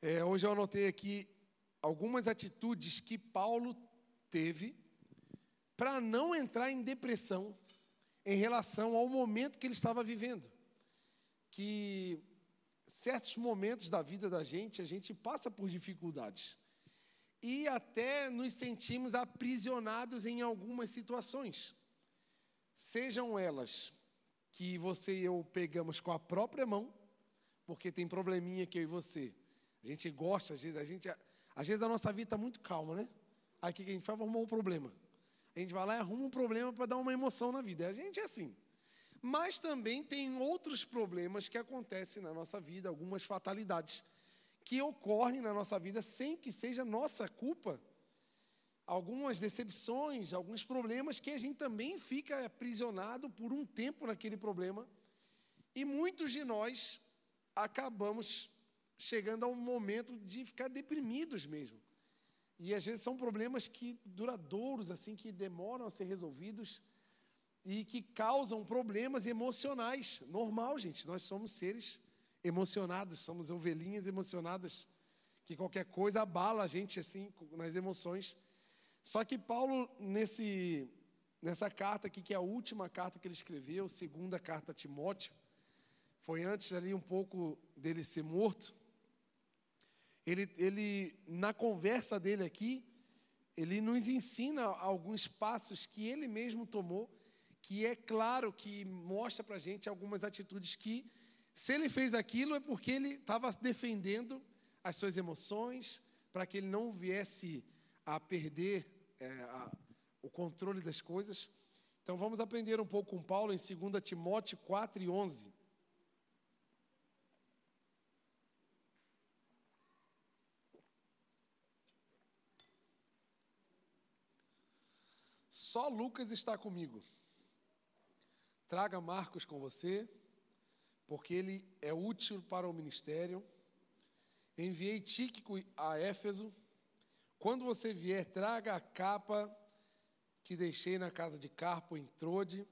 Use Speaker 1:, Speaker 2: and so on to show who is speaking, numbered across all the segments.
Speaker 1: É, hoje eu anotei aqui algumas atitudes que Paulo teve para não entrar em depressão em relação ao momento que ele estava vivendo. Que certos momentos da vida da gente, a gente passa por dificuldades. E até nos sentimos aprisionados em algumas situações. Sejam elas que você e eu pegamos com a própria mão, porque tem probleminha que eu e você gente gosta, às vezes, a gente, às vezes a nossa vida está muito calma, né? O que a gente faz? Arrumar um problema. A gente vai lá e arruma um problema para dar uma emoção na vida. A gente é assim. Mas também tem outros problemas que acontecem na nossa vida, algumas fatalidades que ocorrem na nossa vida sem que seja nossa culpa. Algumas decepções, alguns problemas que a gente também fica aprisionado por um tempo naquele problema. E muitos de nós acabamos chegando a um momento de ficar deprimidos mesmo. E às vezes são problemas que duradouros assim que demoram a ser resolvidos e que causam problemas emocionais. Normal, gente, nós somos seres emocionados, somos ovelhinhas emocionadas, que qualquer coisa abala a gente assim nas emoções. Só que Paulo nesse nessa carta aqui que é a última carta que ele escreveu, segunda carta a Timóteo, foi antes ali um pouco dele ser morto. Ele, ele, na conversa dele aqui, ele nos ensina alguns passos que ele mesmo tomou, que é claro que mostra para a gente algumas atitudes que, se ele fez aquilo, é porque ele estava defendendo as suas emoções, para que ele não viesse a perder é, a, o controle das coisas. Então vamos aprender um pouco com Paulo em 2 Timóteo 4 e 11. Só Lucas está comigo. Traga Marcos com você, porque ele é útil para o ministério. Enviei Tíquico a Éfeso. Quando você vier, traga a capa que deixei na casa de Carpo em Trode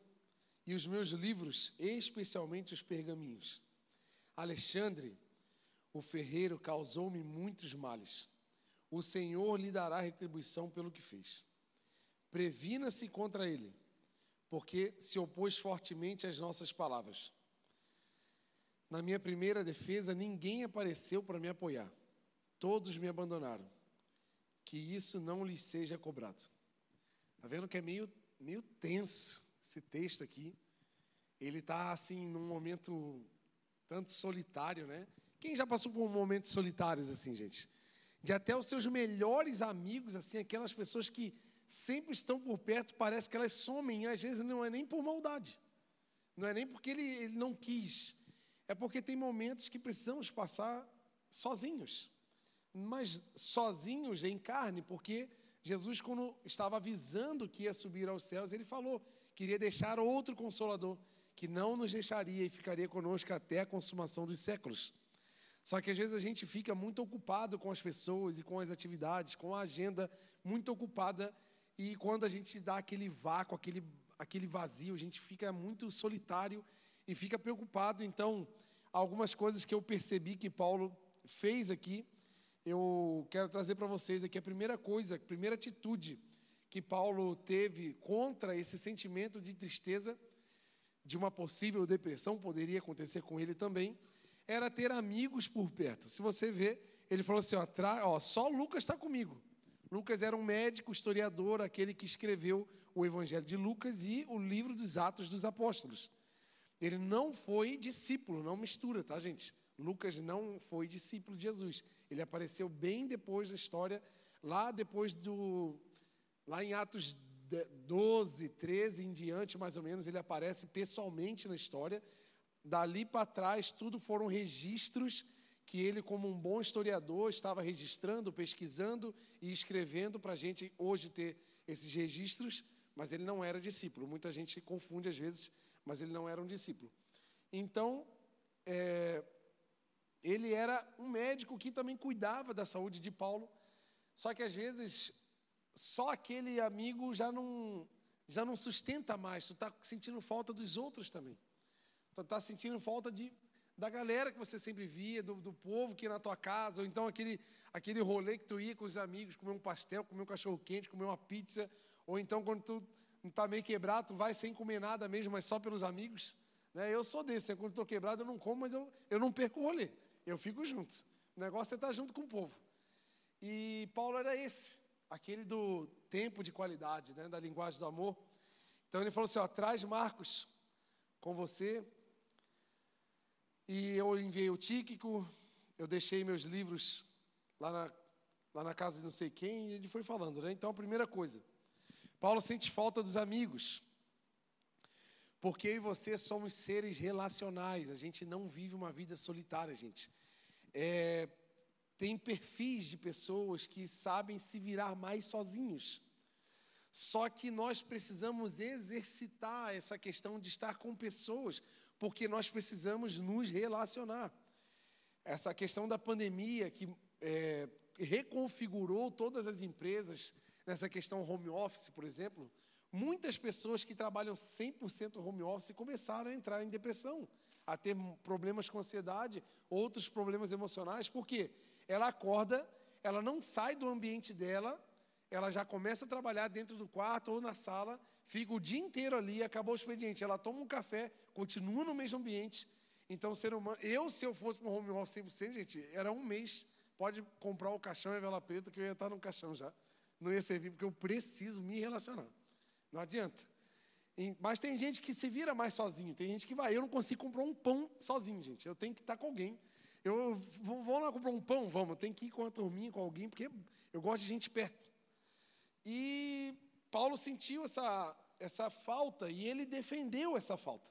Speaker 1: e os meus livros, especialmente os pergaminhos. Alexandre, o ferreiro, causou-me muitos males. O Senhor lhe dará retribuição pelo que fez. Previna-se contra ele, porque se opôs fortemente às nossas palavras. Na minha primeira defesa, ninguém apareceu para me apoiar. Todos me abandonaram. Que isso não lhes seja cobrado. Está vendo que é meio, meio tenso esse texto aqui. Ele está assim num momento tanto solitário, né? Quem já passou por momentos solitários assim, gente? De até os seus melhores amigos, assim, aquelas pessoas que sempre estão por perto, parece que elas somem, e às vezes não é nem por maldade, não é nem porque ele, ele não quis, é porque tem momentos que precisamos passar sozinhos, mas sozinhos em carne, porque Jesus, quando estava avisando que ia subir aos céus, ele falou: queria deixar outro consolador, que não nos deixaria e ficaria conosco até a consumação dos séculos. Só que às vezes a gente fica muito ocupado com as pessoas e com as atividades, com a agenda muito ocupada e quando a gente dá aquele vácuo, aquele, aquele vazio, a gente fica muito solitário e fica preocupado. Então, algumas coisas que eu percebi que Paulo fez aqui, eu quero trazer para vocês aqui. A primeira coisa, a primeira atitude que Paulo teve contra esse sentimento de tristeza, de uma possível depressão, poderia acontecer com ele também, era ter amigos por perto. Se você vê, ele falou assim: ó, ó só Lucas está comigo. Lucas era um médico, historiador, aquele que escreveu o Evangelho de Lucas e o livro dos Atos dos Apóstolos. Ele não foi discípulo, não mistura, tá, gente? Lucas não foi discípulo de Jesus. Ele apareceu bem depois da história, lá depois do. Lá em Atos 12, 13 em diante, mais ou menos, ele aparece pessoalmente na história. Dali para trás, tudo foram registros que ele, como um bom historiador, estava registrando, pesquisando e escrevendo para a gente hoje ter esses registros, mas ele não era discípulo. Muita gente confunde às vezes, mas ele não era um discípulo. Então, é, ele era um médico que também cuidava da saúde de Paulo, só que às vezes só aquele amigo já não, já não sustenta mais, tu está sentindo falta dos outros também. Tu está sentindo falta de da galera que você sempre via, do, do povo que ia na tua casa, ou então aquele, aquele rolê que tu ia com os amigos, comer um pastel, comer um cachorro quente, comer uma pizza, ou então quando tu não está meio quebrado, tu vai sem comer nada mesmo, mas só pelos amigos. Né? Eu sou desse, né? quando estou quebrado eu não como, mas eu, eu não perco o rolê, eu fico junto. O negócio é estar junto com o povo. E Paulo era esse, aquele do tempo de qualidade, né? da linguagem do amor. Então ele falou assim: ó, traz Marcos com você. E eu enviei o Tíquico, eu deixei meus livros lá na, lá na casa de não sei quem, e ele foi falando, né? Então a primeira coisa, Paulo sente falta dos amigos. Porque eu e você somos seres relacionais, a gente não vive uma vida solitária, gente. É, tem perfis de pessoas que sabem se virar mais sozinhos. Só que nós precisamos exercitar essa questão de estar com pessoas, porque nós precisamos nos relacionar. Essa questão da pandemia que é, reconfigurou todas as empresas, nessa questão home office, por exemplo, muitas pessoas que trabalham 100% home office começaram a entrar em depressão, a ter problemas com ansiedade, outros problemas emocionais, porque ela acorda, ela não sai do ambiente dela, ela já começa a trabalhar dentro do quarto ou na sala, fica o dia inteiro ali, acabou o expediente, ela toma um café, continua no mesmo ambiente. Então, ser humano, eu, se eu fosse para o home office 100%, gente, era um mês, pode comprar o caixão e a vela preta, que eu ia estar no caixão já não ia servir, porque eu preciso me relacionar. Não adianta. Mas tem gente que se vira mais sozinho, tem gente que vai. Eu não consigo comprar um pão sozinho, gente. Eu tenho que estar com alguém. Eu vou lá comprar um pão, vamos. Eu tenho que ir com a turminha, com alguém, porque eu gosto de gente perto. E Paulo sentiu essa, essa falta e ele defendeu essa falta.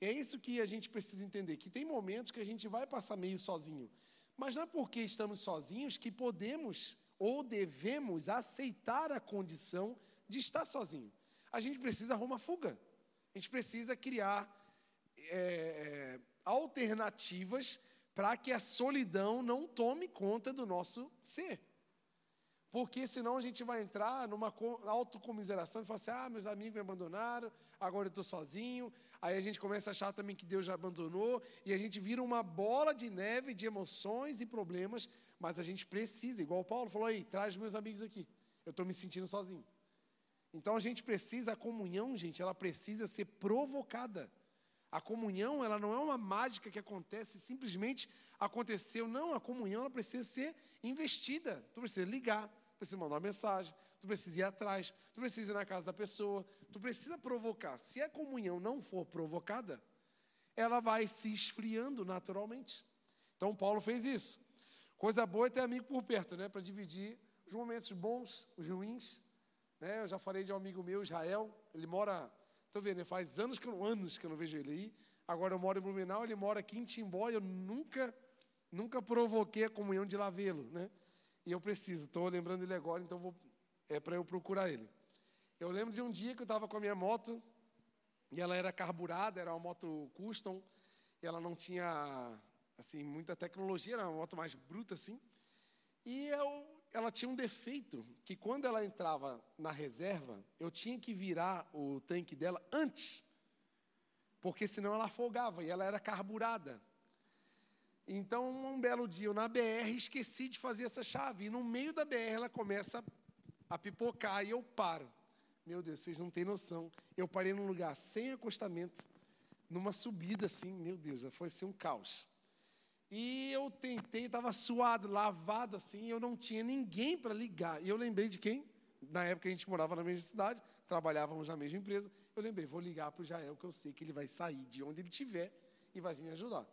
Speaker 1: É isso que a gente precisa entender, que tem momentos que a gente vai passar meio sozinho. Mas não é porque estamos sozinhos que podemos ou devemos aceitar a condição de estar sozinho. A gente precisa arrumar fuga. A gente precisa criar é, é, alternativas para que a solidão não tome conta do nosso ser. Porque senão a gente vai entrar numa autocomiseração e falar assim: ah, meus amigos me abandonaram, agora eu estou sozinho. Aí a gente começa a achar também que Deus já abandonou, e a gente vira uma bola de neve de emoções e problemas mas a gente precisa, igual o Paulo falou aí, traz meus amigos aqui. Eu estou me sentindo sozinho. Então a gente precisa, a comunhão, gente, ela precisa ser provocada. A comunhão, ela não é uma mágica que acontece, simplesmente aconteceu. Não, a comunhão, ela precisa ser investida. Tu precisa ligar, precisa mandar uma mensagem, tu precisa ir atrás, tu precisa ir na casa da pessoa, tu precisa provocar. Se a comunhão não for provocada, ela vai se esfriando naturalmente. Então Paulo fez isso. Coisa boa é ter amigo por perto, né? Para dividir os momentos bons, os ruins. Né? Eu já falei de um amigo meu, Israel. Ele mora, estou vendo, faz anos que, eu, anos que eu não vejo ele aí. Agora eu moro em Blumenau, ele mora aqui em Timbó. Eu nunca, nunca provoquei a comunhão de lá vê-lo, né? E eu preciso, estou lembrando ele agora, então vou, é para eu procurar ele. Eu lembro de um dia que eu estava com a minha moto, e ela era carburada, era uma moto custom, e ela não tinha assim, muita tecnologia, era uma moto mais bruta assim. E eu, ela tinha um defeito, que quando ela entrava na reserva, eu tinha que virar o tanque dela antes, porque senão ela afogava e ela era carburada. Então, um belo dia, eu na BR esqueci de fazer essa chave, e no meio da BR ela começa a pipocar e eu paro. Meu Deus, vocês não têm noção. Eu parei num lugar sem acostamento, numa subida assim, meu Deus, foi assim um caos. E eu tentei, estava suado, lavado assim, eu não tinha ninguém para ligar. E eu lembrei de quem? Na época a gente morava na mesma cidade, trabalhávamos na mesma empresa. Eu lembrei, vou ligar para o Jael, que eu sei que ele vai sair de onde ele estiver e vai vir me ajudar.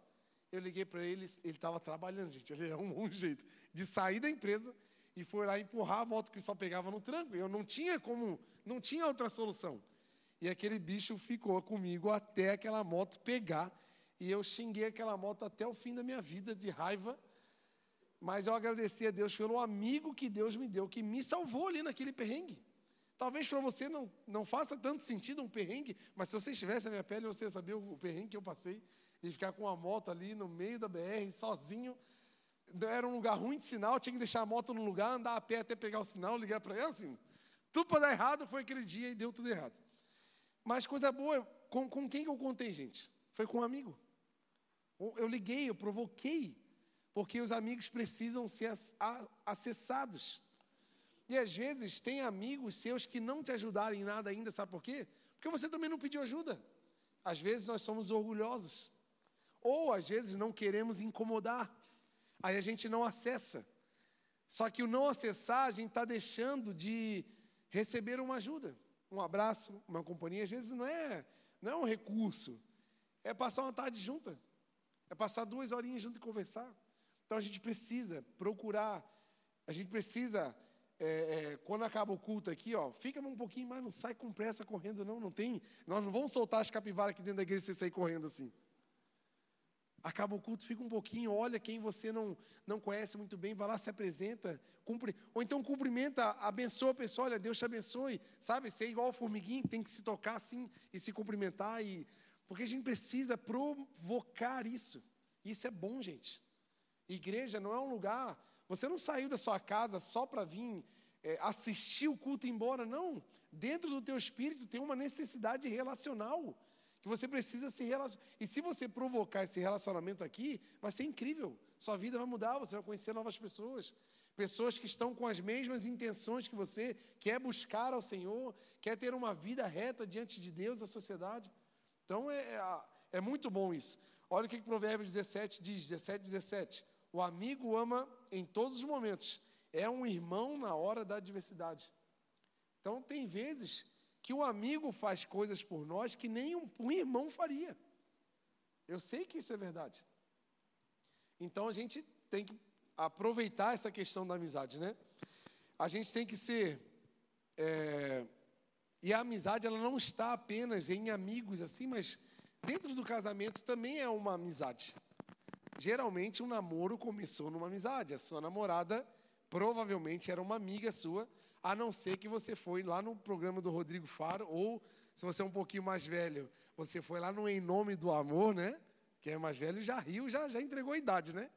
Speaker 1: Eu liguei para ele, ele estava trabalhando, gente. Ele arrumou um jeito de sair da empresa e foi lá empurrar a moto que só pegava no tranco. Eu não tinha como, não tinha outra solução. E aquele bicho ficou comigo até aquela moto pegar e eu xinguei aquela moto até o fim da minha vida de raiva. Mas eu agradeci a Deus pelo amigo que Deus me deu, que me salvou ali naquele perrengue. Talvez para você não, não faça tanto sentido um perrengue, mas se você estivesse na minha pele, você sabia o perrengue que eu passei, de ficar com a moto ali no meio da BR, sozinho. Era um lugar ruim de sinal, tinha que deixar a moto no lugar, andar a pé até pegar o sinal, ligar para ela, assim. Tudo para dar errado foi aquele dia e deu tudo errado. Mas coisa boa, com, com quem que eu contei, gente? Foi com um amigo. Eu liguei, eu provoquei, porque os amigos precisam ser acessados. E às vezes tem amigos seus que não te ajudaram em nada ainda, sabe por quê? Porque você também não pediu ajuda. Às vezes nós somos orgulhosos. Ou às vezes não queremos incomodar. Aí a gente não acessa. Só que o não acessar, a gente está deixando de receber uma ajuda. Um abraço, uma companhia, às vezes não é, não é um recurso. É passar uma tarde junta. É passar duas horinhas junto e conversar. Então a gente precisa procurar, a gente precisa é, é, quando acaba o culto aqui, ó, fica um pouquinho mais, não sai com pressa correndo, não, não tem. Nós não vamos soltar as capivaras aqui dentro da igreja e você sair correndo assim. Acaba o culto, fica um pouquinho, olha quem você não, não conhece muito bem, vai lá, se apresenta, cumpre, ou então cumprimenta, abençoa a pessoa, olha, Deus te abençoe, sabe? Ser igual o formiguinho, tem que se tocar assim e se cumprimentar, e, porque a gente precisa provocar isso. Isso é bom, gente. Igreja não é um lugar você não saiu da sua casa só para vir é, assistir o culto e ir embora, não. Dentro do teu espírito tem uma necessidade relacional que você precisa se relacionar. E se você provocar esse relacionamento aqui, vai ser incrível. Sua vida vai mudar, você vai conhecer novas pessoas. Pessoas que estão com as mesmas intenções que você, quer buscar ao Senhor, quer ter uma vida reta diante de Deus, da sociedade. Então é, é, é muito bom isso. Olha o que, que Provérbios 17 diz, 17, 17. O amigo ama em todos os momentos. É um irmão na hora da adversidade. Então, tem vezes que o amigo faz coisas por nós que nem um, um irmão faria. Eu sei que isso é verdade. Então, a gente tem que aproveitar essa questão da amizade, né? A gente tem que ser. É, e a amizade, ela não está apenas em amigos assim, mas dentro do casamento também é uma amizade. Geralmente, um namoro começou numa amizade. A sua namorada provavelmente era uma amiga sua, a não ser que você foi lá no programa do Rodrigo Faro, ou se você é um pouquinho mais velho, você foi lá no Em Nome do Amor, né? Quem é mais velho já riu, já, já entregou a idade, né?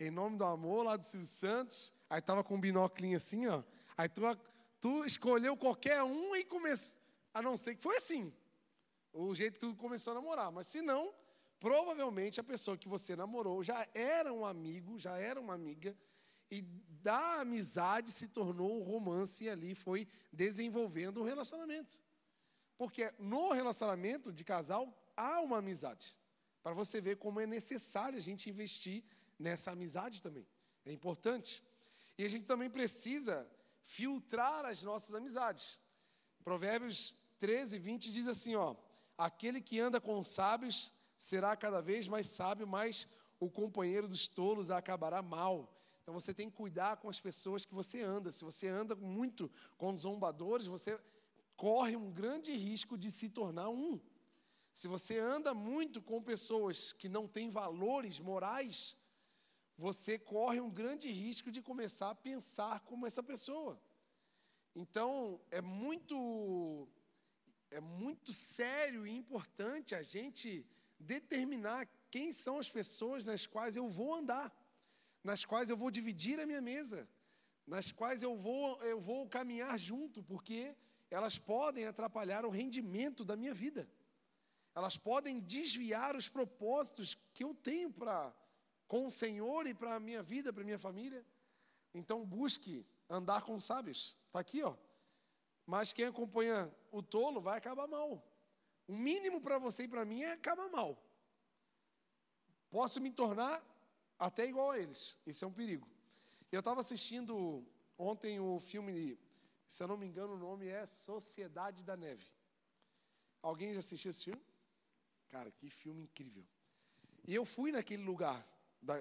Speaker 1: Em Nome do Amor, lá do Silvio Santos. Aí tava com um binóculo assim, ó. Aí tu, tu escolheu qualquer um e começou. A não ser que foi assim. O jeito que tu começou a namorar. Mas se não, Provavelmente a pessoa que você namorou já era um amigo, já era uma amiga, e da amizade se tornou um romance e ali foi desenvolvendo um relacionamento. Porque no relacionamento de casal há uma amizade. Para você ver como é necessário a gente investir nessa amizade também. É importante. E a gente também precisa filtrar as nossas amizades. Provérbios 13, 20 diz assim: ó, aquele que anda com sábios será cada vez mais sábio, mas o companheiro dos tolos acabará mal. Então você tem que cuidar com as pessoas que você anda. Se você anda muito com zombadores, você corre um grande risco de se tornar um. Se você anda muito com pessoas que não têm valores morais, você corre um grande risco de começar a pensar como essa pessoa. Então, é muito é muito sério e importante a gente determinar quem são as pessoas nas quais eu vou andar, nas quais eu vou dividir a minha mesa, nas quais eu vou, eu vou caminhar junto, porque elas podem atrapalhar o rendimento da minha vida. Elas podem desviar os propósitos que eu tenho para com o Senhor e para a minha vida, para a minha família. Então busque andar com sábios. Está aqui, ó. Mas quem acompanha o tolo vai acabar mal. O mínimo para você e para mim é acabar mal. Posso me tornar até igual a eles. Esse é um perigo. Eu estava assistindo ontem o filme, se eu não me engano, o nome é Sociedade da Neve. Alguém já assistiu esse filme? Cara, que filme incrível. E eu fui naquele lugar.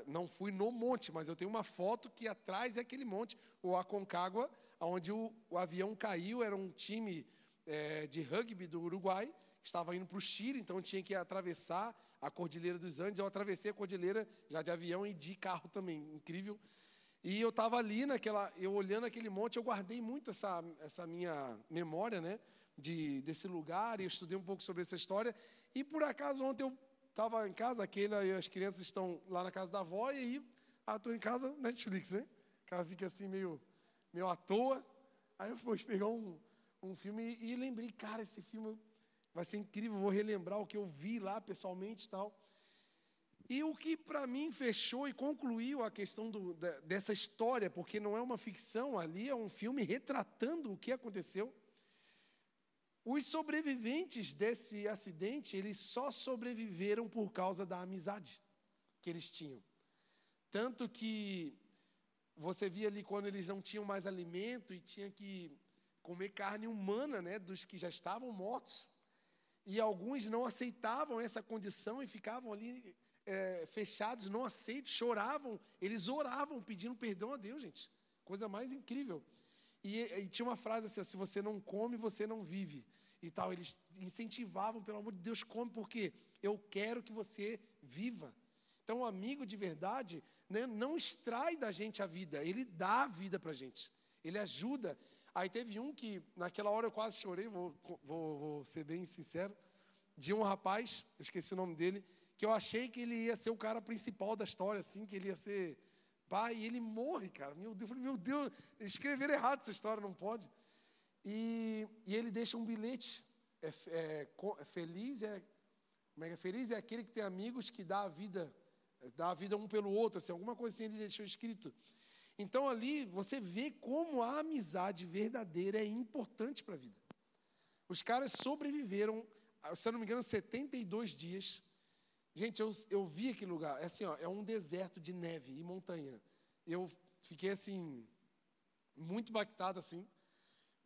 Speaker 1: Não fui no monte, mas eu tenho uma foto que atrás é aquele monte, o Aconcagua, onde o, o avião caiu. Era um time é, de rugby do Uruguai estava indo para o Chile, então tinha que atravessar a Cordilheira dos Andes. Eu atravessei a Cordilheira já de avião e de carro também, incrível. E eu estava ali naquela, eu olhando aquele monte, eu guardei muito essa, essa minha memória, né, de desse lugar. E eu estudei um pouco sobre essa história. E por acaso ontem eu estava em casa, aquele, as crianças estão lá na casa da avó e aí, ah, estou em casa Netflix, né? O cara fica assim meio, meio à toa. Aí eu fui pegar um, um filme e, e lembrei, cara, esse filme Vai ser incrível, vou relembrar o que eu vi lá pessoalmente e tal. E o que para mim fechou e concluiu a questão do, da, dessa história, porque não é uma ficção, ali é um filme retratando o que aconteceu. Os sobreviventes desse acidente, eles só sobreviveram por causa da amizade que eles tinham. Tanto que você via ali quando eles não tinham mais alimento e tinha que comer carne humana, né, dos que já estavam mortos. E alguns não aceitavam essa condição e ficavam ali é, fechados, não aceitos, choravam, eles oravam pedindo perdão a Deus, gente. Coisa mais incrível. E, e, tinha uma frase assim: se você não come, você não vive. E tal, eles incentivavam, pelo amor de Deus, come, porque eu quero que você viva. Então, um amigo de verdade né, não extrai da gente a vida, ele dá a vida para a gente, ele ajuda. Aí teve um que, naquela hora eu quase chorei, vou, vou, vou ser bem sincero, de um rapaz, eu esqueci o nome dele, que eu achei que ele ia ser o cara principal da história, assim, que ele ia ser pai, e ele morre, cara. Meu Deus, meu Deus, escreveram errado essa história, não pode. E, e ele deixa um bilhete. É, é, é, feliz é, como é que é? Feliz é aquele que tem amigos que dá a vida, dá a vida um pelo outro, assim, alguma coisa assim ele deixou escrito. Então ali você vê como a amizade verdadeira é importante para a vida. Os caras sobreviveram, se eu não me engano, 72 dias Gente, eu, eu vi aquele lugar, é assim, ó, é um deserto de neve e montanha. Eu fiquei assim, muito impactado assim,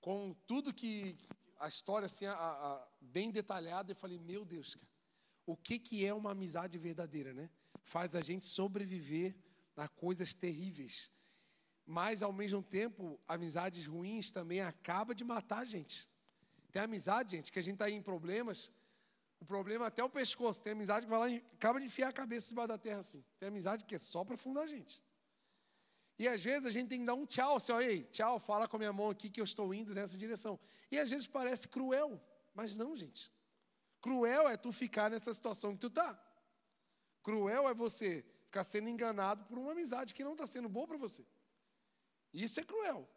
Speaker 1: com tudo que, a história assim, a, a, bem detalhada, eu falei, meu Deus, cara, o que, que é uma amizade verdadeira, né? Faz a gente sobreviver a coisas terríveis. Mas, ao mesmo tempo, amizades ruins também acaba de matar a gente. Tem amizade, gente, que a gente está em problemas, o problema é até o pescoço. Tem amizade que vai lá e acaba de enfiar a cabeça debaixo da terra assim. Tem amizade que é só para afundar a gente. E às vezes a gente tem que dar um tchau, assim, ó, ei, tchau, fala com a minha mão aqui que eu estou indo nessa direção. E às vezes parece cruel, mas não, gente. Cruel é tu ficar nessa situação que tu está. Cruel é você ficar sendo enganado por uma amizade que não está sendo boa para você. Isso é cruel.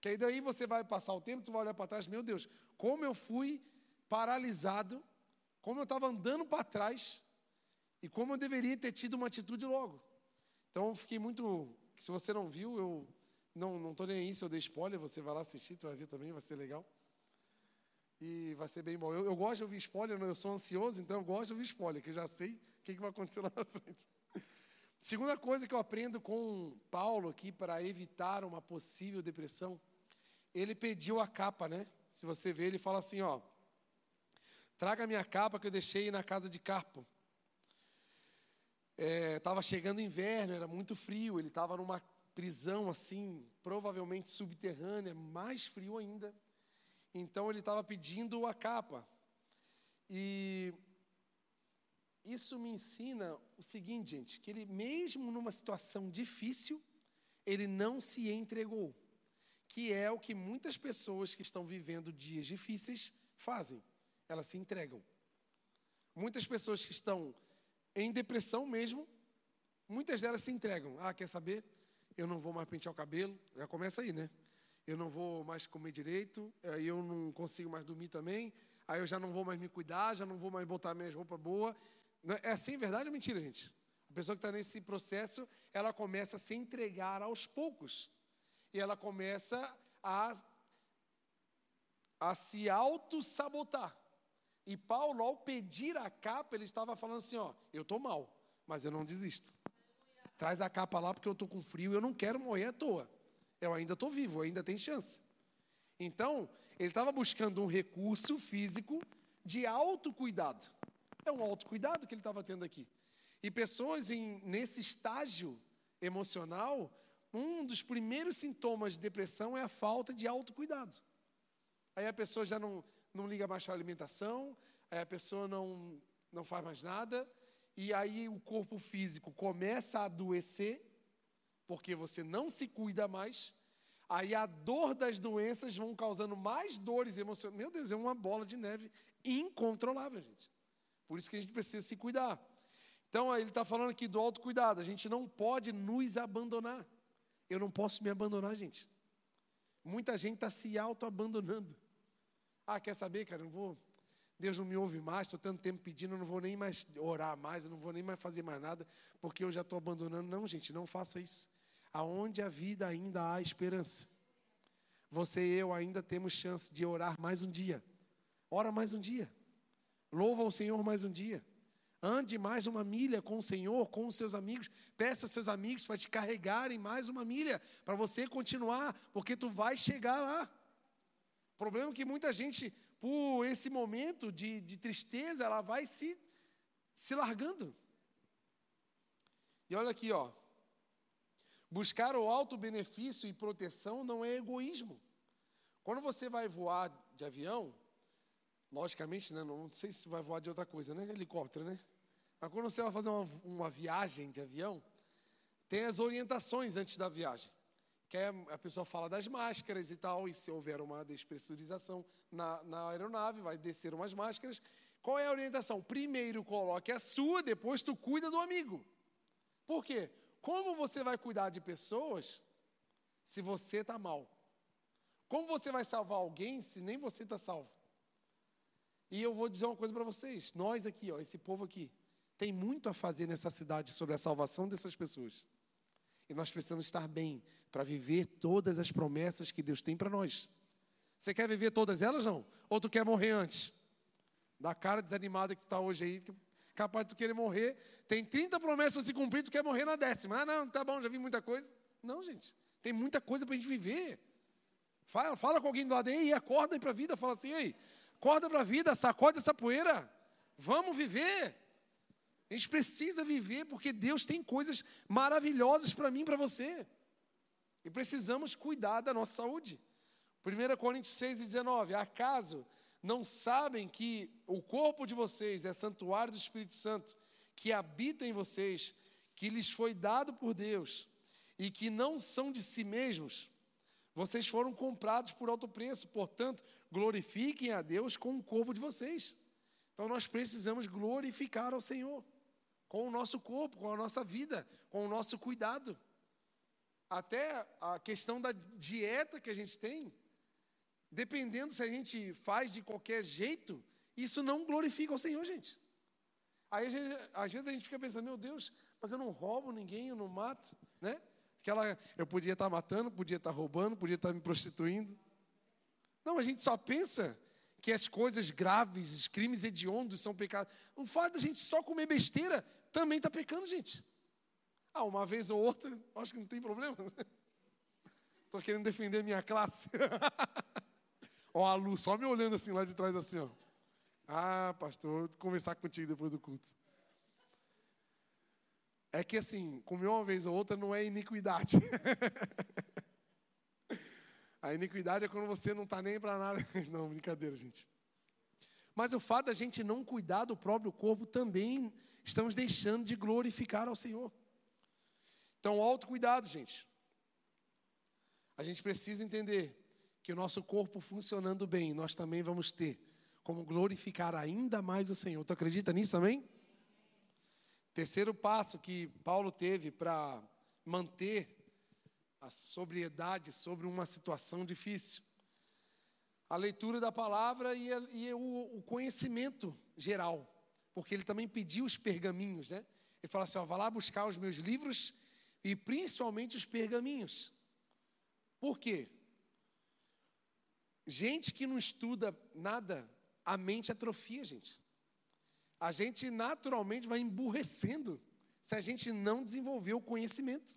Speaker 1: Que aí daí você vai passar o tempo, tu vai olhar para trás, meu Deus, como eu fui paralisado como eu estava andando para trás e como eu deveria ter tido uma atitude logo. Então eu fiquei muito. Se você não viu, eu não estou nem aí se eu dei spoiler, você vai lá assistir, tu vai ver também, vai ser legal. E vai ser bem bom. Eu, eu gosto de ouvir spoiler, eu sou ansioso, então eu gosto de ouvir spoiler, que eu já sei o que, que vai acontecer lá na frente. Segunda coisa que eu aprendo com Paulo aqui para evitar uma possível depressão, ele pediu a capa, né? Se você ver, ele fala assim, ó, Traga minha capa que eu deixei na casa de Carpo. Estava é, chegando inverno, era muito frio, ele estava numa prisão assim, provavelmente subterrânea, mais frio ainda. Então ele estava pedindo a capa. E isso me ensina o seguinte, gente, que ele mesmo numa situação difícil, ele não se entregou, que é o que muitas pessoas que estão vivendo dias difíceis fazem elas se entregam. Muitas pessoas que estão em depressão mesmo, muitas delas se entregam. Ah, quer saber? Eu não vou mais pentear o cabelo. Já começa aí, né? Eu não vou mais comer direito, aí eu não consigo mais dormir também, aí eu já não vou mais me cuidar, já não vou mais botar minhas roupas boas. É assim, verdade ou mentira, gente? A pessoa que está nesse processo, ela começa a se entregar aos poucos. E ela começa a, a se auto-sabotar. E Paulo, ao pedir a capa, ele estava falando assim: ó, eu estou mal, mas eu não desisto. Traz a capa lá porque eu estou com frio, eu não quero morrer à toa. Eu ainda estou vivo, ainda tem chance. Então, ele estava buscando um recurso físico de autocuidado. É um autocuidado que ele estava tendo aqui. E pessoas em, nesse estágio emocional, um dos primeiros sintomas de depressão é a falta de autocuidado. Aí a pessoa já não, não liga mais para a alimentação, a pessoa não, não faz mais nada, e aí o corpo físico começa a adoecer, porque você não se cuida mais, aí a dor das doenças vão causando mais dores emocionais. Meu Deus, é uma bola de neve incontrolável, gente. Por isso que a gente precisa se cuidar. Então, ele está falando aqui do autocuidado. A gente não pode nos abandonar. Eu não posso me abandonar, gente. Muita gente está se auto-abandonando. Ah, quer saber, cara? Não vou. Deus não me ouve mais, estou tanto tempo pedindo, eu não vou nem mais orar mais, eu não vou nem mais fazer mais nada, porque eu já estou abandonando. Não, gente, não faça isso. Aonde a vida ainda há esperança. Você e eu ainda temos chance de orar mais um dia. Ora mais um dia. Louva o Senhor mais um dia. Ande mais uma milha com o Senhor, com os seus amigos. Peça aos seus amigos para te carregarem mais uma milha, para você continuar, porque tu vai chegar lá. O problema é que muita gente por esse momento de, de tristeza, ela vai se, se largando. E olha aqui, ó. Buscar o alto benefício e proteção não é egoísmo. Quando você vai voar de avião, logicamente, né, não sei se vai voar de outra coisa, né? Helicóptero, né? Mas quando você vai fazer uma, uma viagem de avião, tem as orientações antes da viagem que é, a pessoa fala das máscaras e tal, e se houver uma despressurização na, na aeronave, vai descer umas máscaras. Qual é a orientação? Primeiro coloque a sua, depois tu cuida do amigo. Por quê? Como você vai cuidar de pessoas se você está mal? Como você vai salvar alguém se nem você está salvo? E eu vou dizer uma coisa para vocês: nós aqui, ó, esse povo aqui, tem muito a fazer nessa cidade sobre a salvação dessas pessoas. E nós precisamos estar bem para viver todas as promessas que Deus tem para nós. Você quer viver todas elas, não? Ou tu quer morrer antes? Da cara desanimada que tu está hoje aí, capaz de tu querer morrer. Tem 30 promessas para se cumprir, tu quer morrer na décima. Ah, não, tá bom, já vi muita coisa. Não, gente, tem muita coisa para a gente viver. Fala, fala com alguém do lado aí, acorda aí para a vida, fala assim, ei, acorda para a vida, sacode essa poeira. Vamos viver. A gente precisa viver porque Deus tem coisas maravilhosas para mim e para você. E precisamos cuidar da nossa saúde. 1 Coríntios 6 e 19. Acaso não sabem que o corpo de vocês é santuário do Espírito Santo, que habita em vocês, que lhes foi dado por Deus, e que não são de si mesmos? Vocês foram comprados por alto preço, portanto, glorifiquem a Deus com o corpo de vocês. Então nós precisamos glorificar ao Senhor com o nosso corpo, com a nossa vida, com o nosso cuidado. Até a questão da dieta que a gente tem, dependendo se a gente faz de qualquer jeito, isso não glorifica o Senhor, gente. Aí, gente, às vezes, a gente fica pensando, meu Deus, mas eu não roubo ninguém, eu não mato, né? Aquela, eu podia estar matando, podia estar roubando, podia estar me prostituindo. Não, a gente só pensa que as coisas graves, os crimes hediondos são pecados. O fato da gente só comer besteira também está pecando, gente. Ah, uma vez ou outra, acho que não tem problema. Estou querendo defender minha classe. ó, a Lu, só me olhando assim lá de trás, assim, ó. Ah, pastor, vou conversar contigo depois do culto. É que assim, comer uma vez ou outra não é iniquidade. A iniquidade é quando você não está nem para nada. Não, brincadeira, gente. Mas o fato da gente não cuidar do próprio corpo também estamos deixando de glorificar ao Senhor. Então, autocuidado, gente. A gente precisa entender que o nosso corpo funcionando bem, nós também vamos ter como glorificar ainda mais o Senhor. Tu acredita nisso também? Terceiro passo que Paulo teve para manter a sobriedade sobre uma situação difícil. A leitura da palavra e, a, e o, o, conhecimento geral, porque ele também pediu os pergaminhos, né? Ele fala assim: ó, vá lá buscar os meus livros e principalmente os pergaminhos. Por quê? Gente que não estuda nada, a mente atrofia, gente. A gente naturalmente vai emburrecendo se a gente não desenvolver o conhecimento.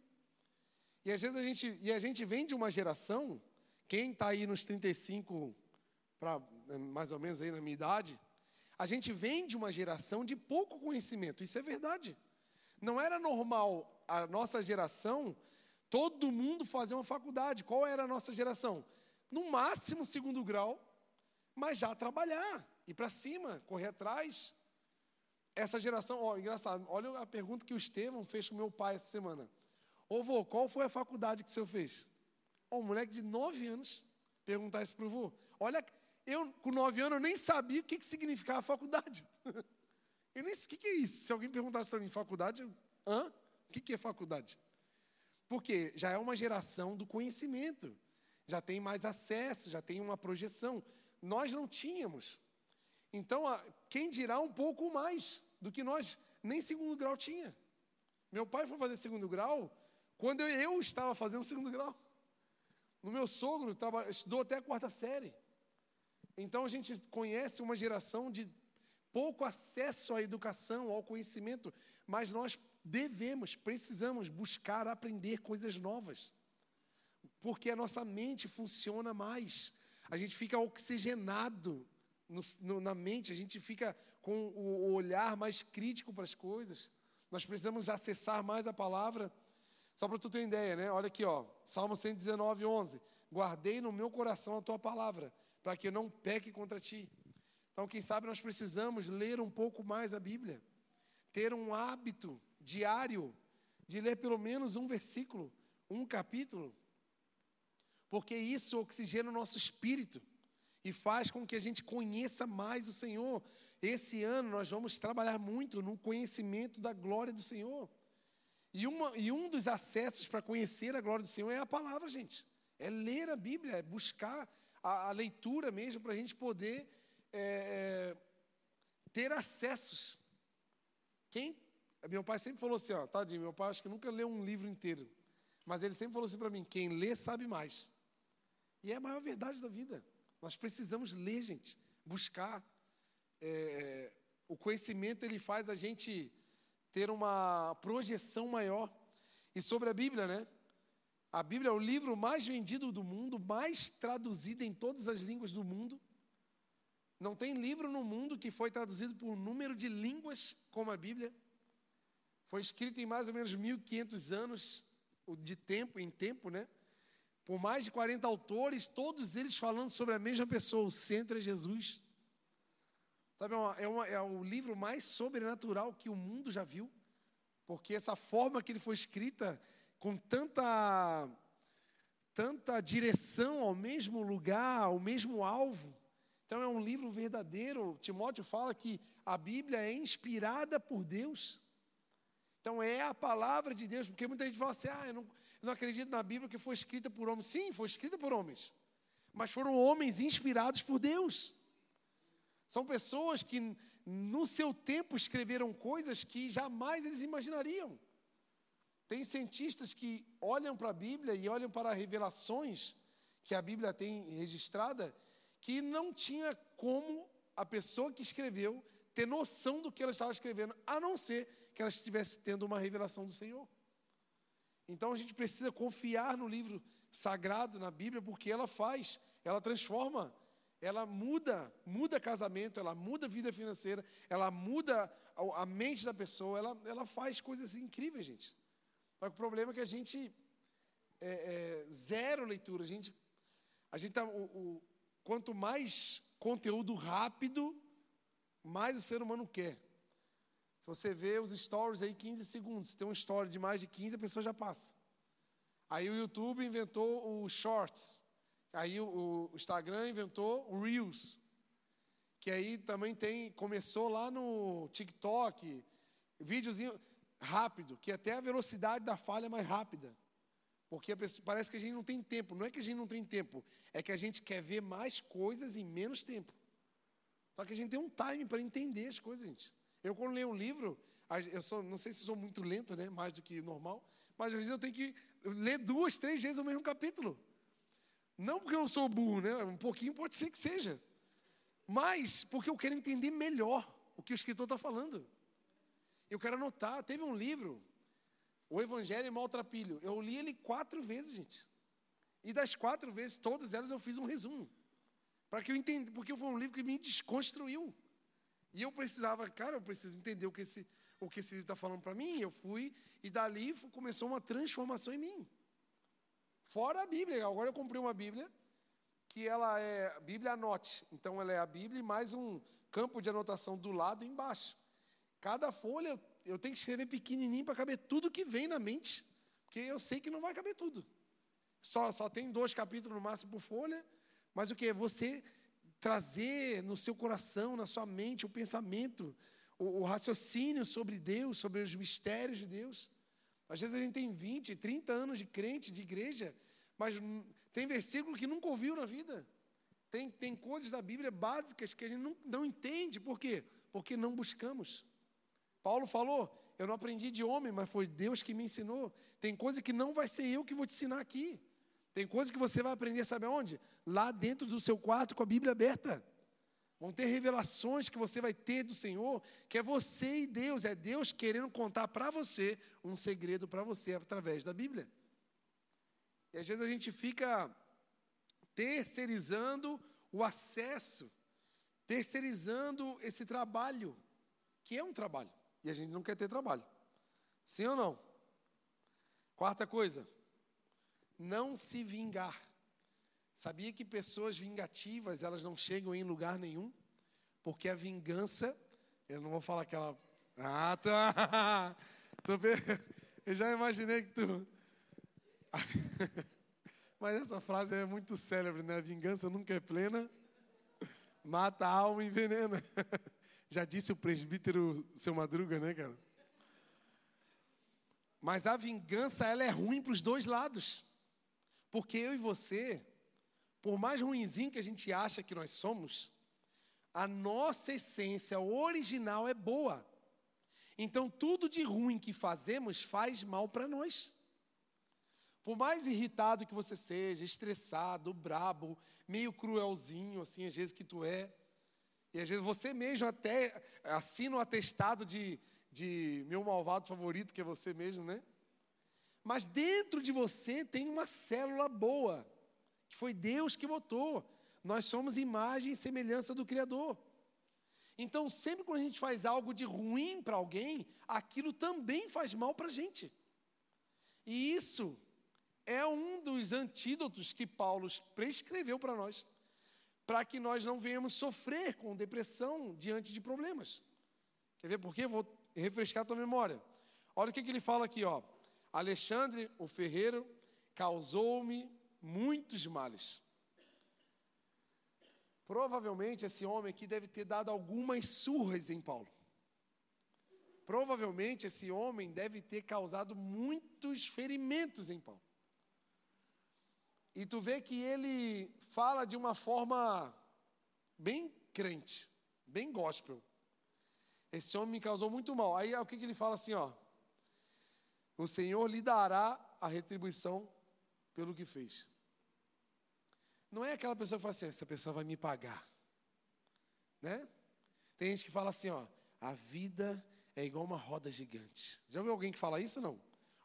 Speaker 1: E às vezes a gente, e a gente vem de uma geração, quem está aí nos 35, para mais ou menos aí na minha idade, a gente vem de uma geração de pouco conhecimento, isso é verdade. Não era normal a nossa geração, todo mundo fazer uma faculdade. Qual era a nossa geração? No máximo segundo grau, mas já trabalhar, ir para cima, correr atrás. Essa geração, ó, engraçado, olha a pergunta que o Estevão fez com meu pai essa semana. Ô vô, qual foi a faculdade que o senhor fez? Um moleque de nove anos perguntar isso para o vô. Olha, eu com nove anos eu nem sabia o que, que significava faculdade. Eu nem sei o que, que é isso. Se alguém perguntasse para mim faculdade, eu, hã? O que, que é faculdade? Porque já é uma geração do conhecimento, já tem mais acesso, já tem uma projeção. Nós não tínhamos. Então, quem dirá um pouco mais do que nós nem segundo grau tinha. Meu pai foi fazer segundo grau quando eu estava fazendo segundo grau. No meu sogro estudou até a quarta série. Então a gente conhece uma geração de pouco acesso à educação, ao conhecimento, mas nós devemos, precisamos buscar aprender coisas novas. Porque a nossa mente funciona mais. A gente fica oxigenado no, no, na mente, a gente fica com o olhar mais crítico para as coisas. Nós precisamos acessar mais a palavra. Só para tu ter uma ideia, né? Olha aqui, ó, Salmo 119, 11. Guardei no meu coração a tua palavra, para que eu não peque contra ti. Então, quem sabe nós precisamos ler um pouco mais a Bíblia, ter um hábito diário de ler pelo menos um versículo, um capítulo, porque isso oxigena o nosso espírito e faz com que a gente conheça mais o Senhor. Esse ano nós vamos trabalhar muito no conhecimento da glória do Senhor. E, uma, e um dos acessos para conhecer a glória do Senhor é a palavra, gente. É ler a Bíblia, é buscar a, a leitura mesmo para a gente poder é, é, ter acessos. Quem? Meu pai sempre falou assim, ó, tadinho, meu pai acho que nunca leu um livro inteiro. Mas ele sempre falou assim para mim: quem lê sabe mais. E é a maior verdade da vida. Nós precisamos ler, gente, buscar. É, o conhecimento ele faz a gente ter uma projeção maior. E sobre a Bíblia, né? A Bíblia é o livro mais vendido do mundo, mais traduzido em todas as línguas do mundo. Não tem livro no mundo que foi traduzido por um número de línguas como a Bíblia. Foi escrito em mais ou menos 1500 anos de tempo em tempo, né? Por mais de 40 autores, todos eles falando sobre a mesma pessoa, o centro é Jesus. Sabe, é, é, uma, é o livro mais sobrenatural que o mundo já viu, porque essa forma que ele foi escrita, com tanta, tanta direção ao mesmo lugar, ao mesmo alvo, então é um livro verdadeiro. Timóteo fala que a Bíblia é inspirada por Deus. Então é a palavra de Deus, porque muita gente fala assim: ah, eu não, eu não acredito na Bíblia que foi escrita por homens. Sim, foi escrita por homens, mas foram homens inspirados por Deus. São pessoas que no seu tempo escreveram coisas que jamais eles imaginariam. Tem cientistas que olham para a Bíblia e olham para revelações que a Bíblia tem registrada que não tinha como a pessoa que escreveu ter noção do que ela estava escrevendo, a não ser que ela estivesse tendo uma revelação do Senhor. Então a gente precisa confiar no livro sagrado, na Bíblia, porque ela faz, ela transforma, ela muda, muda casamento, ela muda a vida financeira, ela muda a mente da pessoa, ela, ela faz coisas incríveis, gente. Mas o problema é que a gente é, é zero leitura, a gente, a gente tá, o, o Quanto mais conteúdo rápido, mais o ser humano quer. Se você vê os stories aí, 15 segundos, se tem uma story de mais de 15, a pessoa já passa. Aí o YouTube inventou o Shorts. Aí o, Instagram inventou o Reels. Que aí também tem, começou lá no TikTok, videozinho rápido, que até a velocidade da falha é mais rápida. Porque parece que a gente não tem tempo. Não é que a gente não tem tempo, é que a gente quer ver mais coisas em menos tempo. Só que a gente tem um time para entender as coisas, gente. Eu, quando leio um livro, eu sou, não sei se sou muito lento, né, mais do que normal, mas às vezes eu tenho que ler duas, três vezes o mesmo capítulo. Não porque eu sou burro, né? Um pouquinho pode ser que seja. Mas porque eu quero entender melhor o que o escritor está falando. Eu quero anotar. Teve um livro o Evangelho Maltrapilho. Eu li ele quatro vezes, gente. E das quatro vezes, todas elas eu fiz um resumo. Para que eu entenda, porque foi um livro que me desconstruiu. E eu precisava, cara, eu preciso entender o que esse, o que esse livro está falando para mim. Eu fui, e dali começou uma transformação em mim. Fora a Bíblia. Agora eu comprei uma Bíblia, que ela é Bíblia Anote. Então ela é a Bíblia e mais um campo de anotação do lado e embaixo. Cada folha eu tenho que escrever pequenininho para caber tudo que vem na mente, porque eu sei que não vai caber tudo. Só, só tem dois capítulos no máximo por folha, mas o que? Você trazer no seu coração, na sua mente, o pensamento, o, o raciocínio sobre Deus, sobre os mistérios de Deus. Às vezes a gente tem 20, 30 anos de crente, de igreja, mas tem versículo que nunca ouviu na vida. Tem, tem coisas da Bíblia básicas que a gente não, não entende. Por quê? Porque não buscamos. Paulo falou: Eu não aprendi de homem, mas foi Deus que me ensinou. Tem coisa que não vai ser eu que vou te ensinar aqui. Tem coisa que você vai aprender, sabe aonde? Lá dentro do seu quarto com a Bíblia aberta. Vão ter revelações que você vai ter do Senhor, que é você e Deus, é Deus querendo contar para você um segredo para você através da Bíblia. E às vezes a gente fica terceirizando o acesso, terceirizando esse trabalho, que é um trabalho, e a gente não quer ter trabalho. Sim ou não? Quarta coisa, não se vingar. Sabia que pessoas vingativas, elas não chegam em lugar nenhum? Porque a vingança, eu não vou falar aquela. Ah, tá. Eu já imaginei que tu. Mas essa frase é muito célebre, né? A vingança nunca é plena, mata a alma e envenena. Já disse o presbítero seu Madruga, né, cara? Mas a vingança, ela é ruim para os dois lados. Porque eu e você, por mais ruinzinho que a gente acha que nós somos, a nossa essência original é boa. Então, tudo de ruim que fazemos faz mal para nós. Por mais irritado que você seja, estressado, brabo, meio cruelzinho, assim, às vezes que tu é, e às vezes você mesmo até assina o um atestado de, de meu malvado favorito, que é você mesmo, né? Mas dentro de você tem uma célula boa foi Deus que botou. Nós somos imagem e semelhança do Criador. Então, sempre quando a gente faz algo de ruim para alguém, aquilo também faz mal para a gente. E isso é um dos antídotos que Paulo prescreveu para nós, para que nós não venhamos sofrer com depressão diante de problemas. Quer ver por quê? Vou refrescar a tua memória. Olha o que, que ele fala aqui, ó. Alexandre, o ferreiro, causou-me muitos males. Provavelmente esse homem aqui deve ter dado algumas surras em Paulo. Provavelmente esse homem deve ter causado muitos ferimentos em Paulo. E tu vê que ele fala de uma forma bem crente, bem gospel. Esse homem me causou muito mal. Aí o que, que ele fala assim, ó? O Senhor lhe dará a retribuição pelo que fez. Não é aquela pessoa que fala assim, essa pessoa vai me pagar. Né? Tem gente que fala assim, ó, a vida é igual uma roda gigante. Já ouviu alguém que fala isso não?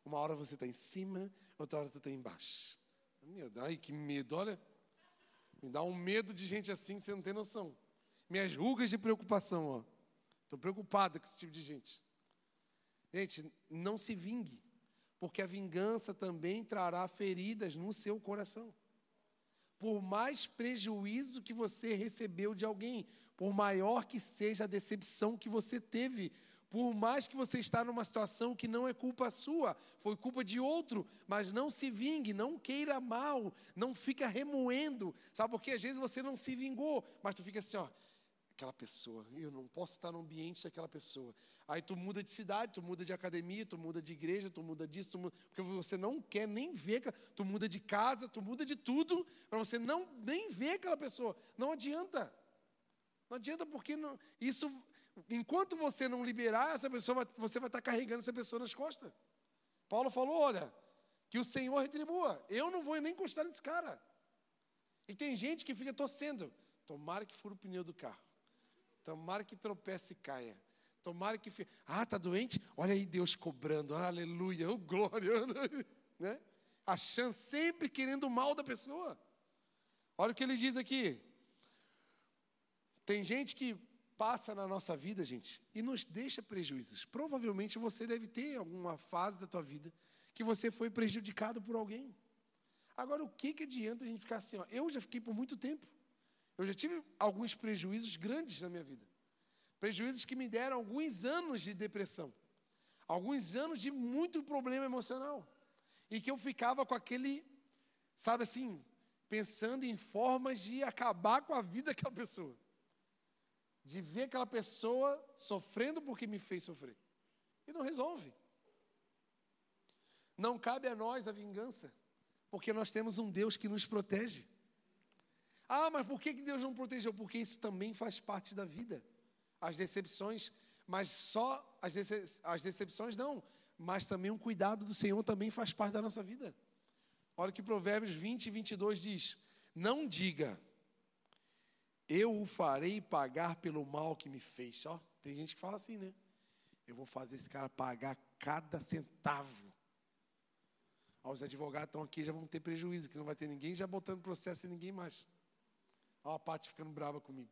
Speaker 1: Uma hora você está em cima, outra hora tu está embaixo. Meu, ai, que medo, olha. Me dá um medo de gente assim que você não tem noção. Minhas rugas de preocupação, ó. Estou preocupado com esse tipo de gente. Gente, não se vingue, porque a vingança também trará feridas no seu coração por mais prejuízo que você recebeu de alguém, por maior que seja a decepção que você teve, por mais que você está numa situação que não é culpa sua, foi culpa de outro, mas não se vingue, não queira mal, não fica remoendo, sabe porque às vezes você não se vingou, mas tu fica assim, ó, aquela pessoa, eu não posso estar no ambiente daquela pessoa. Aí tu muda de cidade, tu muda de academia, tu muda de igreja, tu muda disso, tu muda, porque você não quer nem ver, tu muda de casa, tu muda de tudo, para você não nem ver aquela pessoa. Não adianta. Não adianta porque não, isso, enquanto você não liberar essa pessoa, você vai estar carregando essa pessoa nas costas. Paulo falou, olha, que o Senhor retribua. Eu não vou nem encostar nesse cara. E tem gente que fica torcendo. Tomara que fure o pneu do carro. Tomara que tropece e caia. Tomara que. Ah, está doente? Olha aí Deus cobrando. Aleluia. Oh, glória. né? Achando, sempre querendo o mal da pessoa. Olha o que ele diz aqui. Tem gente que passa na nossa vida, gente, e nos deixa prejuízos. Provavelmente você deve ter alguma fase da tua vida que você foi prejudicado por alguém. Agora, o que, que adianta a gente ficar assim? Ó? Eu já fiquei por muito tempo. Eu já tive alguns prejuízos grandes na minha vida. Prejuízos que me deram alguns anos de depressão. Alguns anos de muito problema emocional. E que eu ficava com aquele, sabe assim, pensando em formas de acabar com a vida daquela pessoa. De ver aquela pessoa sofrendo porque me fez sofrer. E não resolve. Não cabe a nós a vingança, porque nós temos um Deus que nos protege. Ah, mas por que Deus não protegeu? Porque isso também faz parte da vida. As decepções, mas só as, decep as decepções não, mas também um cuidado do Senhor também faz parte da nossa vida. Olha o que Provérbios 20 22 diz: Não diga, eu o farei pagar pelo mal que me fez. Ó, tem gente que fala assim, né? Eu vou fazer esse cara pagar cada centavo. Ó, os advogados estão aqui já vão ter prejuízo, que não vai ter ninguém já botando processo em ninguém mais. Olha a parte ficando brava comigo.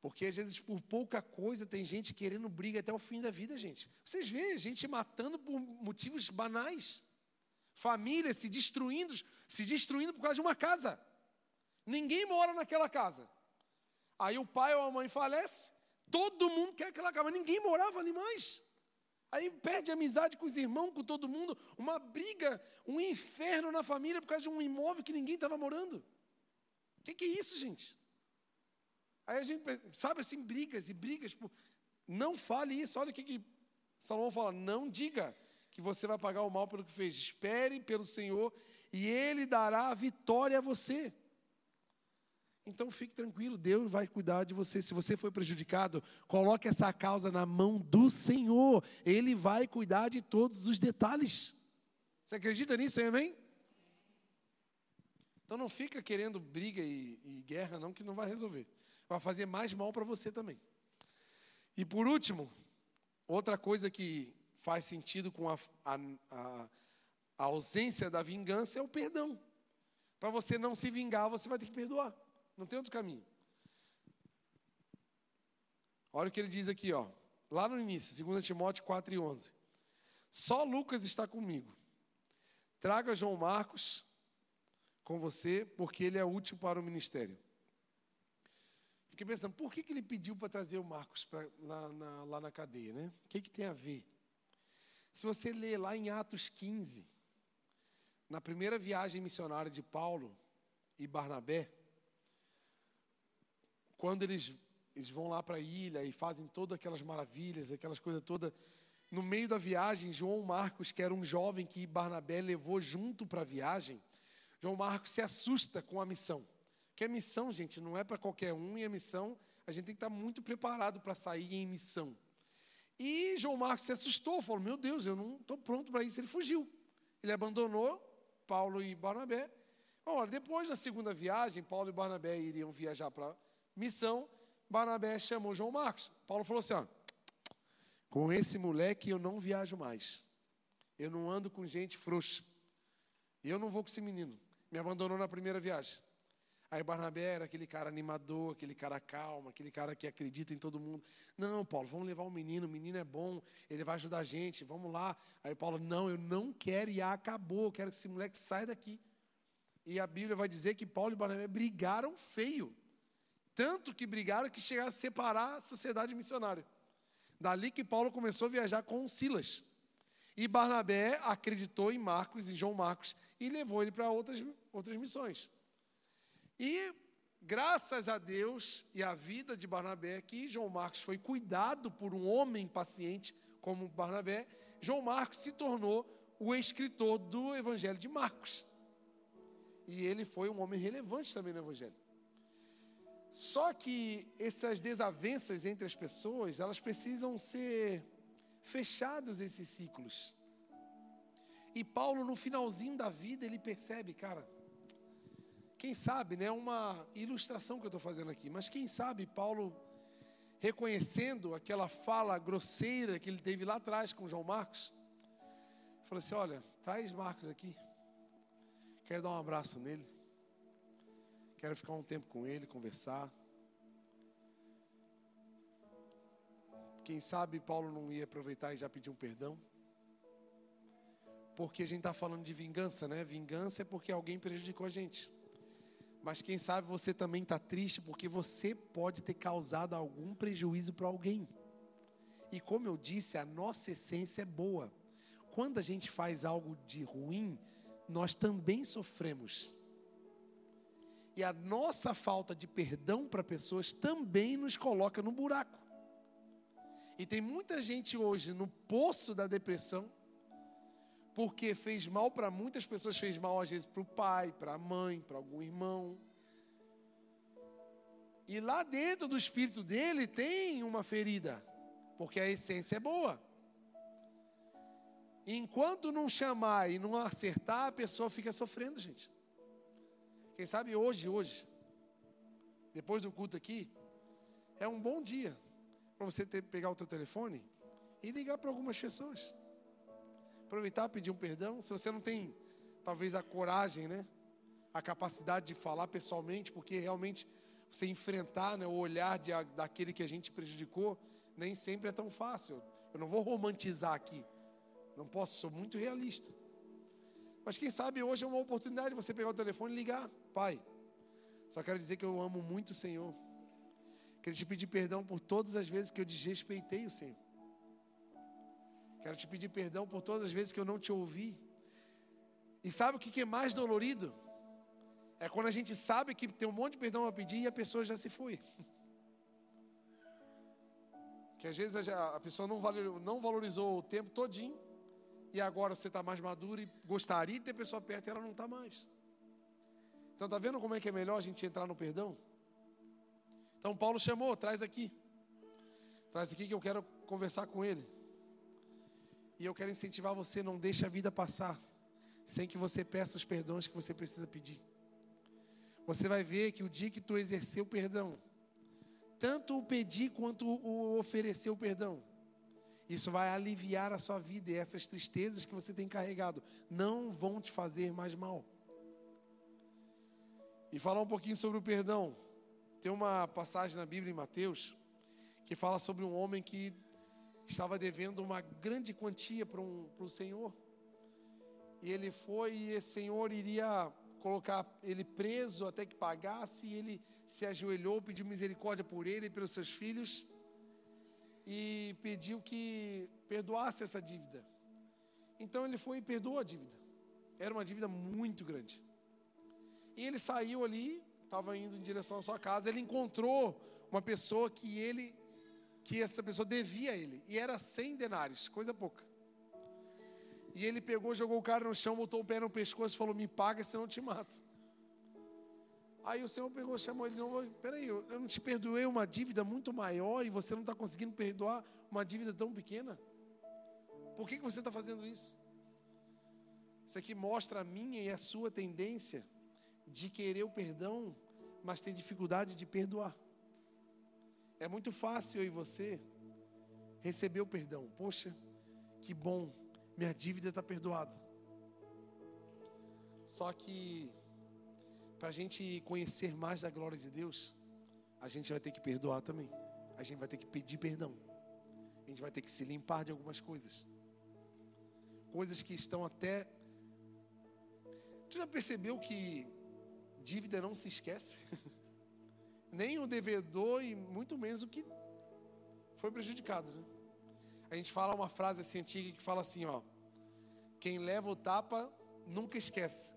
Speaker 1: Porque às vezes por pouca coisa tem gente querendo briga até o fim da vida, gente. Vocês veem gente matando por motivos banais. Famílias se destruindo, se destruindo por causa de uma casa. Ninguém mora naquela casa. Aí o pai ou a mãe falece, todo mundo quer aquela casa, mas ninguém morava ali mais. Aí perde amizade com os irmãos, com todo mundo, uma briga, um inferno na família por causa de um imóvel que ninguém estava morando. O que, que, é isso, gente? Aí a gente, sabe assim, brigas e brigas. Não fale isso. Olha o que, que Salomão fala: não diga que você vai pagar o mal pelo que fez. Espere pelo Senhor e Ele dará a vitória a você. Então fique tranquilo, Deus vai cuidar de você. Se você foi prejudicado, coloque essa causa na mão do Senhor. Ele vai cuidar de todos os detalhes. Você acredita nisso, amém? Então não fica querendo briga e, e guerra, não, que não vai resolver. Vai fazer mais mal para você também. E por último, outra coisa que faz sentido com a, a, a, a ausência da vingança é o perdão. Para você não se vingar, você vai ter que perdoar. Não tem outro caminho. Olha o que ele diz aqui, ó. Lá no início, 2 Timóteo 4 e 11. Só Lucas está comigo. Traga João Marcos com você, porque ele é útil para o ministério. Fiquei pensando, por que, que ele pediu para trazer o Marcos pra, lá, na, lá na cadeia, né? O que, que tem a ver? Se você ler lá em Atos 15, na primeira viagem missionária de Paulo e Barnabé, quando eles, eles vão lá para a ilha e fazem todas aquelas maravilhas, aquelas coisas todas, no meio da viagem, João Marcos, que era um jovem que Barnabé levou junto para a viagem, João Marcos se assusta com a missão. Porque a missão, gente, não é para qualquer um, e a missão, a gente tem que estar muito preparado para sair em missão. E João Marcos se assustou, falou: Meu Deus, eu não estou pronto para isso. Ele fugiu. Ele abandonou Paulo e Barnabé. Depois da segunda viagem, Paulo e Barnabé iriam viajar para missão, Barnabé chamou João Marcos. Paulo falou assim: ó, com esse moleque eu não viajo mais. Eu não ando com gente frouxa. Eu não vou com esse menino. Me abandonou na primeira viagem. Aí Barnabé era aquele cara animador, aquele cara calmo, aquele cara que acredita em todo mundo. Não, Paulo, vamos levar o menino, o menino é bom, ele vai ajudar a gente, vamos lá. Aí Paulo, não, eu não quero e acabou, eu quero que esse moleque saia daqui. E a Bíblia vai dizer que Paulo e Barnabé brigaram feio. Tanto que brigaram que chegaram a separar a sociedade missionária. Dali que Paulo começou a viajar com Silas. E Barnabé acreditou em Marcos, em João Marcos, e levou ele para outras, outras missões. E graças a Deus e à vida de Barnabé, que João Marcos foi cuidado por um homem paciente como Barnabé, João Marcos se tornou o escritor do Evangelho de Marcos. E ele foi um homem relevante também no Evangelho. Só que essas desavenças entre as pessoas, elas precisam ser fechados esses ciclos. E Paulo no finalzinho da vida ele percebe, cara, quem sabe, né, uma ilustração que eu estou fazendo aqui, mas quem sabe Paulo reconhecendo aquela fala grosseira que ele teve lá atrás com João Marcos, falou assim: olha, traz Marcos aqui, quero dar um abraço nele. Quero ficar um tempo com ele, conversar. Quem sabe Paulo não ia aproveitar e já pedir um perdão? Porque a gente está falando de vingança, né? Vingança é porque alguém prejudicou a gente. Mas quem sabe você também está triste porque você pode ter causado algum prejuízo para alguém. E como eu disse, a nossa essência é boa. Quando a gente faz algo de ruim, nós também sofremos. E a nossa falta de perdão para pessoas também nos coloca no buraco. E tem muita gente hoje no poço da depressão, porque fez mal para muitas pessoas, fez mal às vezes para o pai, para a mãe, para algum irmão. E lá dentro do espírito dele tem uma ferida, porque a essência é boa. Enquanto não chamar e não acertar, a pessoa fica sofrendo, gente. Quem sabe hoje, hoje, depois do culto aqui, é um bom dia para você ter, pegar o teu telefone e ligar para algumas pessoas. Aproveitar, pedir um perdão. Se você não tem, talvez, a coragem, né? A capacidade de falar pessoalmente, porque realmente você enfrentar né, o olhar de, daquele que a gente prejudicou, nem sempre é tão fácil. Eu não vou romantizar aqui. Não posso, sou muito realista. Mas quem sabe hoje é uma oportunidade de você pegar o telefone e ligar. Pai, só quero dizer que eu amo muito o Senhor. Quero te pedir perdão por todas as vezes que eu desrespeitei o Senhor. Quero te pedir perdão por todas as vezes que eu não te ouvi. E sabe o que é mais dolorido? É quando a gente sabe que tem um monte de perdão a pedir e a pessoa já se foi. Que às vezes a pessoa não valorizou o tempo todinho e agora você está mais maduro e gostaria de ter pessoa perto e ela não está mais. Então está vendo como é que é melhor a gente entrar no perdão? Então Paulo chamou, traz aqui. Traz aqui que eu quero conversar com ele. E eu quero incentivar você, não deixe a vida passar sem que você peça os perdões que você precisa pedir. Você vai ver que o dia que tu exerceu o perdão, tanto o pedir quanto o oferecer o perdão, isso vai aliviar a sua vida e essas tristezas que você tem carregado não vão te fazer mais mal. E falar um pouquinho sobre o perdão. Tem uma passagem na Bíblia em Mateus que fala sobre um homem que estava devendo uma grande quantia para um, para o Senhor. E ele foi e esse Senhor iria colocar ele preso até que pagasse. E ele se ajoelhou, pediu misericórdia por ele e pelos seus filhos. E pediu que perdoasse essa dívida. Então ele foi e perdoou a dívida. Era uma dívida muito grande. E ele saiu ali estava indo em direção à sua casa, ele encontrou uma pessoa que ele que essa pessoa devia a ele, e era 100 denários, coisa pouca. E ele pegou, jogou o cara no chão, botou o pé no pescoço e falou: Me paga, senão eu te mato. Aí o Senhor pegou, chamou ele novo: Peraí, eu não te perdoei uma dívida muito maior e você não está conseguindo perdoar uma dívida tão pequena? Por que, que você está fazendo isso? Isso aqui mostra a minha e a sua tendência de querer o perdão, mas tem dificuldade de perdoar. É muito fácil eu e você receber o perdão. Poxa, que bom, minha dívida está perdoada. Só que, para a gente conhecer mais da glória de Deus, a gente vai ter que perdoar também. A gente vai ter que pedir perdão. A gente vai ter que se limpar de algumas coisas. Coisas que estão até. Tu já percebeu que dívida não se esquece. Nem o devedor e muito menos o que foi prejudicado. Né? A gente fala uma frase assim antiga que fala assim, ó. Quem leva o tapa nunca esquece.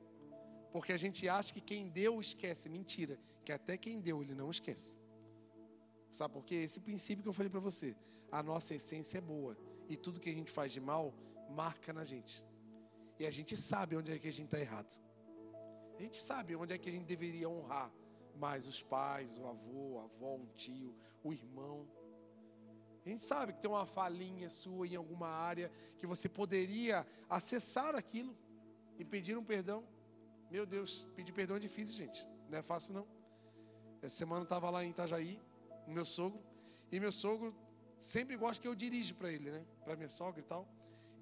Speaker 1: Porque a gente acha que quem deu esquece. Mentira. Que até quem deu ele não esquece. Sabe por quê? Esse princípio que eu falei para você. A nossa essência é boa. E tudo que a gente faz de mal marca na gente. E a gente sabe onde é que a gente está errado. A gente sabe onde é que a gente deveria honrar mais os pais, o avô, a avó, um tio, o irmão. A gente sabe que tem uma falinha sua em alguma área que você poderia acessar aquilo e pedir um perdão. Meu Deus, pedir perdão é difícil, gente. Não é fácil não. Essa semana eu estava lá em Itajaí, com meu sogro, e meu sogro sempre gosta que eu dirijo para ele, né? Para minha sogra e tal.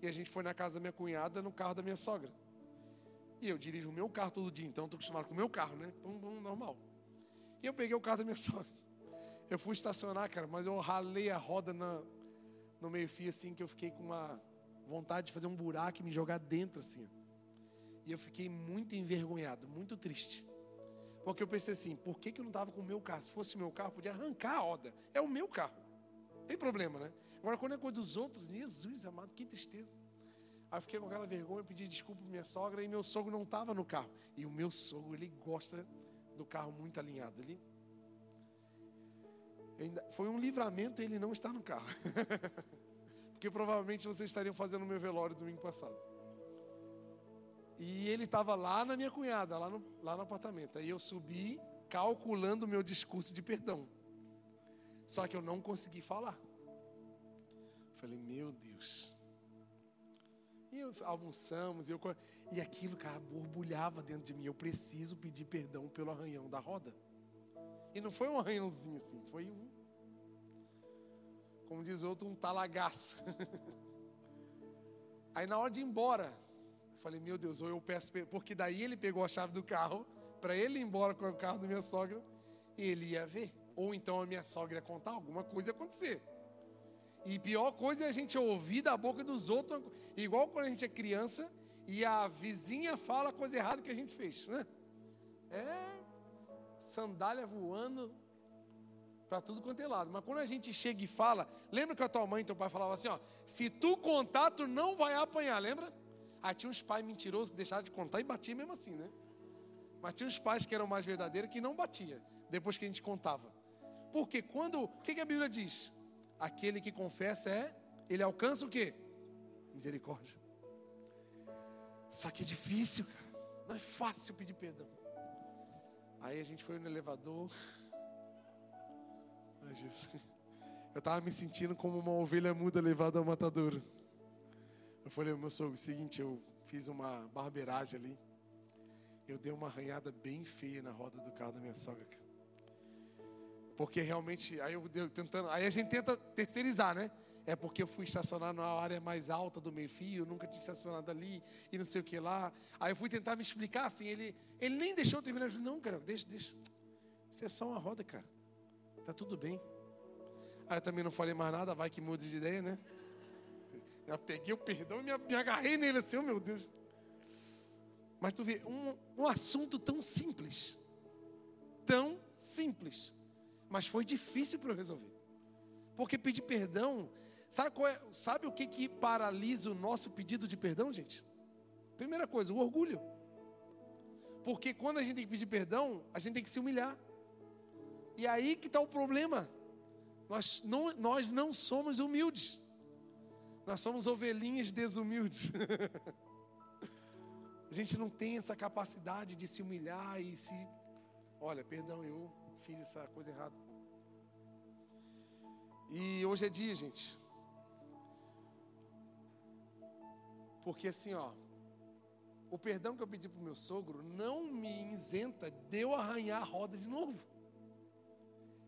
Speaker 1: E a gente foi na casa da minha cunhada no carro da minha sogra. E eu dirijo o meu carro todo dia, então estou acostumado com o meu carro, né? Pum, pum, normal. E eu peguei o carro da minha sogra. Eu fui estacionar, cara, mas eu ralei a roda na, no meio-fio, assim, que eu fiquei com uma vontade de fazer um buraco e me jogar dentro, assim. E eu fiquei muito envergonhado, muito triste. Porque eu pensei assim, por que, que eu não estava com o meu carro? Se fosse o meu carro, podia arrancar a roda. É o meu carro. Tem problema, né? Agora, quando é coisa dos outros, Jesus amado, que tristeza. Aí eu fiquei com aquela vergonha, pedi desculpa para minha sogra e meu sogro não estava no carro. E o meu sogro, ele gosta do carro muito alinhado. Ele foi um livramento ele não estar no carro. Porque provavelmente vocês estariam fazendo o meu velório domingo passado. E ele estava lá na minha cunhada, lá no, lá no apartamento. Aí eu subi, calculando o meu discurso de perdão. Só que eu não consegui falar. Falei, meu Deus. E eu, almoçamos, e, eu, e aquilo, cara, borbulhava dentro de mim. Eu preciso pedir perdão pelo arranhão da roda. E não foi um arranhãozinho assim, foi um. Como diz outro, um talagaço. Aí na hora de ir embora, Falei, meu Deus, ou eu peço, porque daí ele pegou a chave do carro para ele ir embora com o carro da minha sogra e ele ia ver. Ou então a minha sogra ia contar alguma coisa ia acontecer. E pior coisa é a gente ouvir da boca dos outros, igual quando a gente é criança e a vizinha fala a coisa errada que a gente fez, né? É sandália voando para tudo quanto é lado. Mas quando a gente chega e fala, lembra que a tua mãe e teu pai falavam assim, ó, se tu contar, tu não vai apanhar, lembra? Ah, tinha uns pais mentirosos que deixaram de contar e batia mesmo assim, né? Mas tinha uns pais que eram mais verdadeiros que não batia depois que a gente contava. Porque quando, o que, que a Bíblia diz? Aquele que confessa é, ele alcança o quê? Misericórdia. Só que é difícil, cara. Não é fácil pedir perdão. Aí a gente foi no elevador. Jesus. Eu estava me sentindo como uma ovelha muda levada ao matadouro. Eu falei, meu sogro, seguinte, eu fiz uma barbeiragem ali. Eu dei uma arranhada bem feia na roda do carro da minha sogra. Porque realmente, aí eu tentando, aí a gente tenta terceirizar, né? É porque eu fui estacionar na área mais alta do meio-fio, nunca tinha estacionado ali e não sei o que lá. Aí eu fui tentar me explicar assim, ele, ele nem deixou eu terminar. Eu falei, não, cara, deixa, deixa. Isso é só uma roda, cara. Tá tudo bem. Aí eu também não falei mais nada, vai que muda de ideia, né? Eu peguei o perdão e me, agarrei nele assim, oh meu Deus. Mas tu vê, um, um assunto tão simples, tão simples, mas foi difícil para eu resolver. Porque pedir perdão, sabe, é, sabe o que, que paralisa o nosso pedido de perdão, gente? Primeira coisa, o orgulho. Porque quando a gente tem que pedir perdão, a gente tem que se humilhar. E aí que está o problema. Nós não, nós não somos humildes. Nós somos ovelhinhas desumildes. a gente não tem essa capacidade de se humilhar e se. Olha, perdão, eu fiz essa coisa errada. E hoje é dia, gente. Porque assim, ó, o perdão que eu pedi para o meu sogro não me isenta de eu arranhar a roda de novo.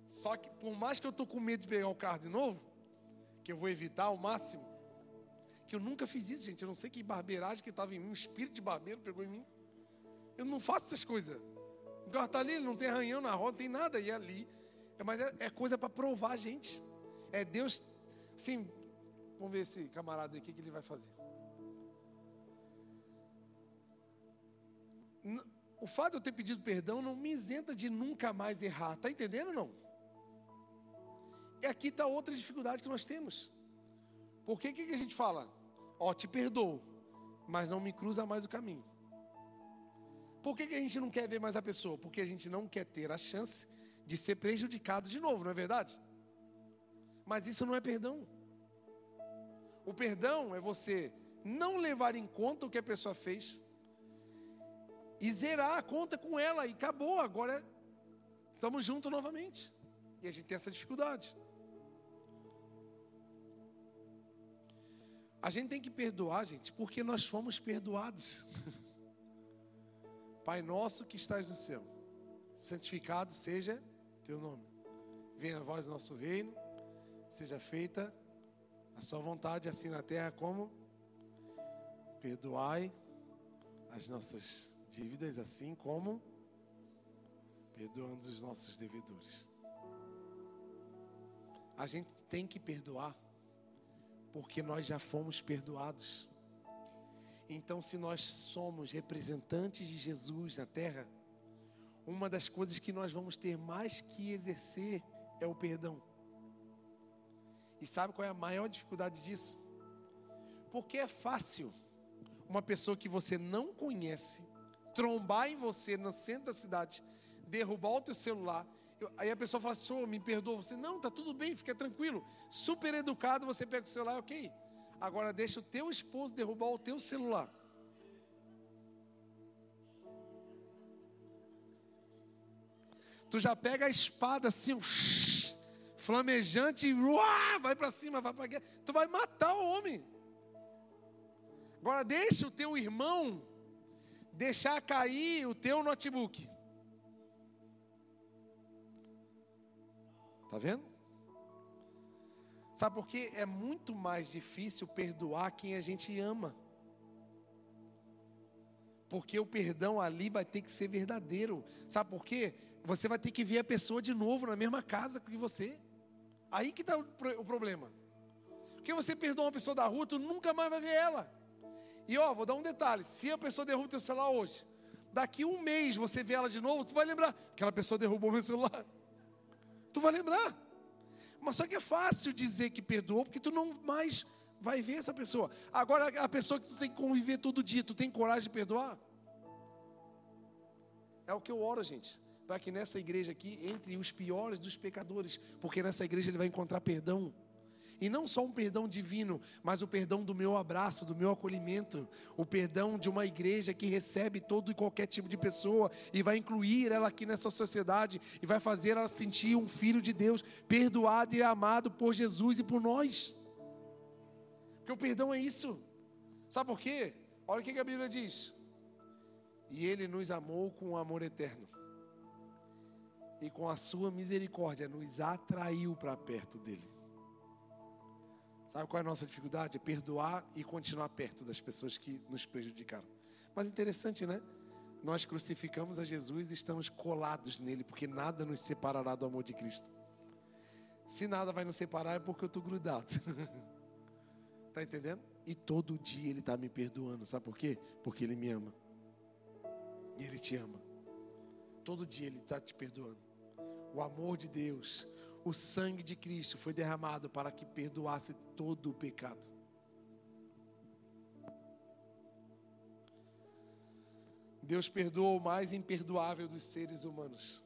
Speaker 1: Só que por mais que eu estou com medo de pegar o carro de novo, que eu vou evitar ao máximo, que eu nunca fiz isso, gente. Eu não sei que barbeiragem que estava em mim, um espírito de barbeiro pegou em mim. Eu não faço essas coisas. O carro está ali, não tem arranhão na roda, não tem nada. E ali, é, mas é, é coisa para provar a gente. É Deus, sim. Vamos ver esse camarada aqui, o que ele vai fazer. O fato de eu ter pedido perdão não me isenta de nunca mais errar. Está entendendo ou não? E aqui está outra dificuldade que nós temos. Por que, que a gente fala? Ó, oh, te perdoo, mas não me cruza mais o caminho. Por que, que a gente não quer ver mais a pessoa? Porque a gente não quer ter a chance de ser prejudicado de novo, não é verdade? Mas isso não é perdão. O perdão é você não levar em conta o que a pessoa fez e zerar a conta com ela e acabou. Agora estamos juntos novamente. E a gente tem essa dificuldade. A gente tem que perdoar, gente, porque nós fomos perdoados. Pai nosso que estás no céu, santificado seja teu nome. Venha a do nosso reino, seja feita a sua vontade, assim na terra como perdoai as nossas dívidas, assim como perdoando os nossos devedores. A gente tem que perdoar porque nós já fomos perdoados. Então, se nós somos representantes de Jesus na terra, uma das coisas que nós vamos ter mais que exercer é o perdão. E sabe qual é a maior dificuldade disso? Porque é fácil uma pessoa que você não conhece trombar em você no centro da cidade, derrubar o teu celular aí a pessoa fala assim, me perdoa. Você, não, tá tudo bem, fica tranquilo. Super educado, você pega o celular, ok. Agora deixa o teu esposo derrubar o teu celular. Tu já pega a espada assim, flamejante, vai para cima, vai para guerra. Tu vai matar o homem. Agora deixa o teu irmão deixar cair o teu notebook. Tá vendo? Sabe por quê? É muito mais difícil perdoar quem a gente ama. Porque o perdão ali vai ter que ser verdadeiro. Sabe por quê? Você vai ter que ver a pessoa de novo na mesma casa que você. Aí que está o problema. Porque você perdoa uma pessoa da rua, tu nunca mais vai ver ela. E ó, vou dar um detalhe: se a pessoa derruba o teu celular hoje, daqui um mês você vê ela de novo, tu vai lembrar, aquela pessoa derrubou meu celular. Tu vai lembrar. Mas só que é fácil dizer que perdoou, porque tu não mais vai ver essa pessoa. Agora, a pessoa que tu tem que conviver todo dia, tu tem coragem de perdoar? É o que eu oro, gente para que nessa igreja aqui entre os piores dos pecadores, porque nessa igreja ele vai encontrar perdão. E não só um perdão divino, mas o perdão do meu abraço, do meu acolhimento, o perdão de uma igreja que recebe todo e qualquer tipo de pessoa e vai incluir ela aqui nessa sociedade e vai fazer ela sentir um filho de Deus, perdoado e amado por Jesus e por nós. Porque o perdão é isso. Sabe por quê? Olha o que a Bíblia diz. E ele nos amou com um amor eterno e com a sua misericórdia nos atraiu para perto dele. Sabe qual é a nossa dificuldade? É perdoar e continuar perto das pessoas que nos prejudicaram. Mas interessante, né? Nós crucificamos a Jesus e estamos colados nele, porque nada nos separará do amor de Cristo. Se nada vai nos separar é porque eu estou grudado. Está entendendo? E todo dia ele está me perdoando. Sabe por quê? Porque ele me ama. E ele te ama. Todo dia ele está te perdoando o amor de Deus, o sangue de Cristo foi derramado para que perdoasse todo o pecado. Deus perdoa o mais imperdoável dos seres humanos.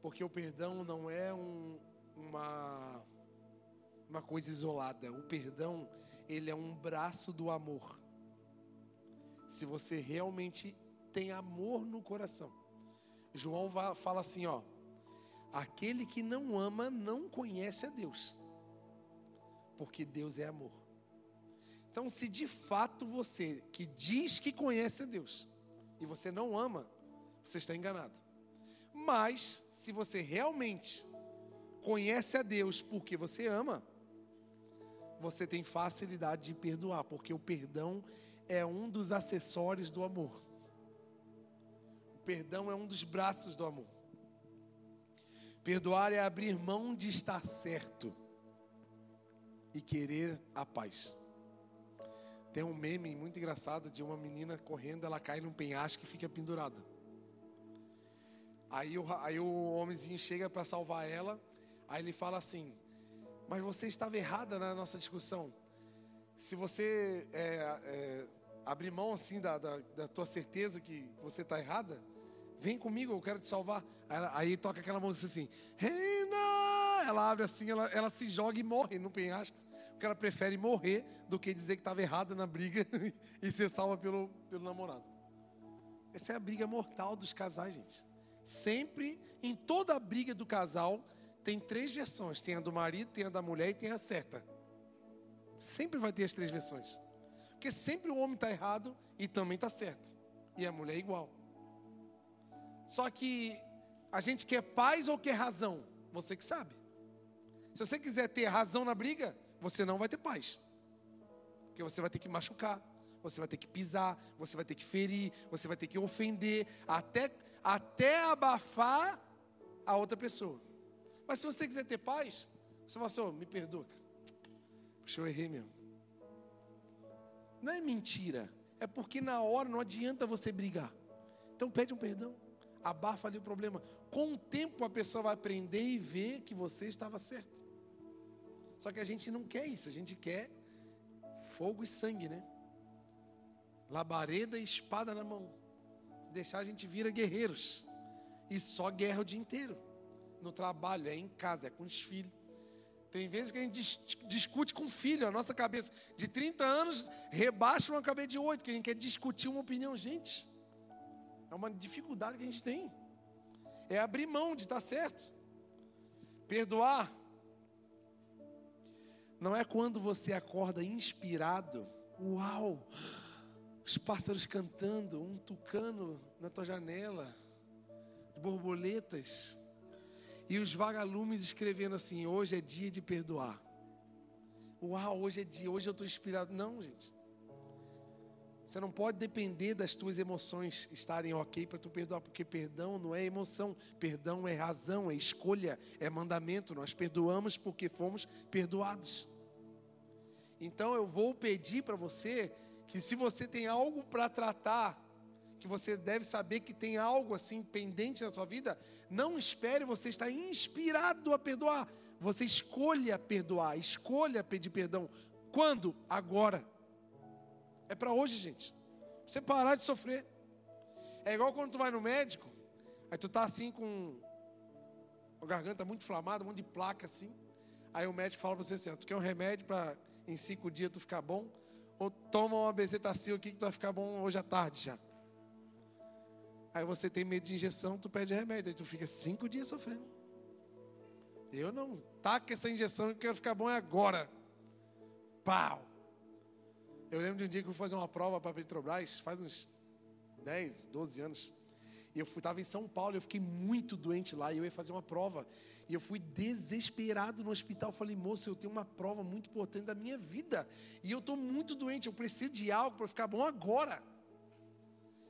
Speaker 1: Porque o perdão não é um, uma, uma coisa isolada. O perdão, ele é um braço do amor. Se você realmente tem amor no coração. João fala assim, ó: Aquele que não ama não conhece a Deus. Porque Deus é amor. Então, se de fato você que diz que conhece a Deus e você não ama, você está enganado. Mas se você realmente conhece a Deus porque você ama, você tem facilidade de perdoar, porque o perdão é um dos acessórios do amor perdão é um dos braços do amor. Perdoar é abrir mão de estar certo e querer a paz. Tem um meme muito engraçado de uma menina correndo, ela cai num penhasco e fica pendurada. Aí o, aí o homenzinho chega para salvar ela, aí ele fala assim: Mas você estava errada na nossa discussão. Se você é, é, abrir mão assim da, da, da tua certeza que você está errada, vem comigo, eu quero te salvar. Aí, toca aquela música assim, Reina! Ela abre assim, ela, ela se joga e morre no penhasco. Porque ela prefere morrer do que dizer que estava errada na briga e ser salva pelo, pelo namorado. Essa é a briga mortal dos casais, gente. Sempre, em toda a briga do casal, tem três versões: tem a do marido, tem a da mulher e tem a certa. Sempre vai ter as três versões. Porque sempre o homem está errado e também está certo. E a mulher é igual. Só que a gente quer paz ou quer razão? Você que sabe. Se você quiser ter razão na briga, você não vai ter paz. Porque você vai ter que machucar, você vai ter que pisar, você vai ter que ferir, você vai ter que ofender, até, até abafar a outra pessoa. Mas se você quiser ter paz, você fala assim, oh, me perdoa. Puxa, eu errei mesmo. Não é mentira, é porque na hora não adianta você brigar. Então pede um perdão abafa ali o problema. Com o tempo a pessoa vai aprender e ver que você estava certo. Só que a gente não quer isso, a gente quer fogo e sangue, né? Labareda e espada na mão. Se deixar a gente vira guerreiros. E só guerra o dia inteiro. No trabalho, é em casa, é com os filhos. Tem vezes que a gente discute com o filho, a nossa cabeça de 30 anos rebaixa uma cabeça de 8, que a gente quer discutir uma opinião. Gente, é uma dificuldade que a gente tem. é abrir mão de estar certo. Perdoar não é quando você acorda inspirado, uau, os pássaros cantando, um tucano na tua janela, borboletas, e os vagalumes escrevendo assim: hoje é dia de perdoar. Uau, hoje é dia, hoje eu estou inspirado. Não, gente. Você não pode depender das tuas emoções estarem ok para tu perdoar, porque perdão não é emoção, perdão é razão, é escolha, é mandamento. Nós perdoamos porque fomos perdoados. Então eu vou pedir para você que se você tem algo para tratar, que você deve saber que tem algo assim pendente na sua vida, não espere você estar inspirado a perdoar. Você escolha perdoar, escolha pedir perdão. Quando? Agora. É para hoje, gente. Você parar de sofrer. É igual quando tu vai no médico, aí tu tá assim com a garganta muito inflamada, um monte de placa assim. Aí o médico fala para você assim: tu quer um remédio para em cinco dias tu ficar bom? Ou toma uma bezetacil aqui que tu vai ficar bom hoje à tarde já. Aí você tem medo de injeção, tu pede remédio, aí tu fica cinco dias sofrendo. Eu não, taca essa injeção, eu quero ficar bom agora. Pau! Eu lembro de um dia que eu fui fazer uma prova para a Petrobras, faz uns 10, 12 anos. E eu estava em São Paulo, eu fiquei muito doente lá, e eu ia fazer uma prova. E eu fui desesperado no hospital. Falei, moço, eu tenho uma prova muito importante da minha vida. E eu estou muito doente, eu preciso de algo para ficar bom agora.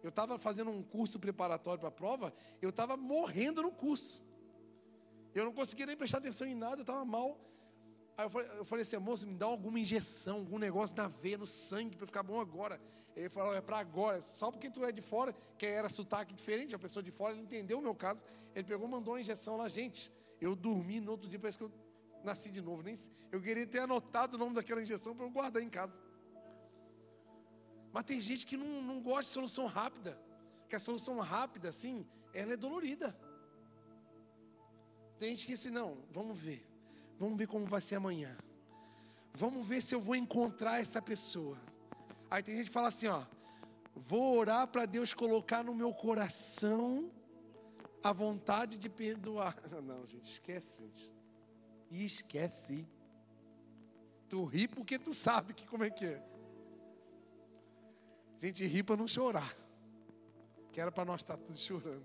Speaker 1: Eu estava fazendo um curso preparatório para a prova, eu estava morrendo no curso. Eu não conseguia nem prestar atenção em nada, eu estava mal. Aí eu falei, eu falei assim, moço, me dá alguma injeção, algum negócio na veia, no sangue, para ficar bom agora. Ele falou, é para agora, só porque tu é de fora, que era sotaque diferente, a pessoa de fora, ele entendeu o meu caso. Ele pegou, mandou uma injeção lá, gente. Eu dormi no outro dia, parece que eu nasci de novo. Nem, eu queria ter anotado o nome daquela injeção para eu guardar em casa. Mas tem gente que não, não gosta de solução rápida. Que a solução rápida, assim, ela é dolorida. Tem gente que assim, não, vamos ver. Vamos ver como vai ser amanhã. Vamos ver se eu vou encontrar essa pessoa. Aí tem gente que fala assim, ó. Vou orar para Deus colocar no meu coração a vontade de perdoar. Não, gente, esquece, gente. Esquece. Tu ri porque tu sabe que como é que é. A gente ri para não chorar. Que era para nós estar tá tudo chorando.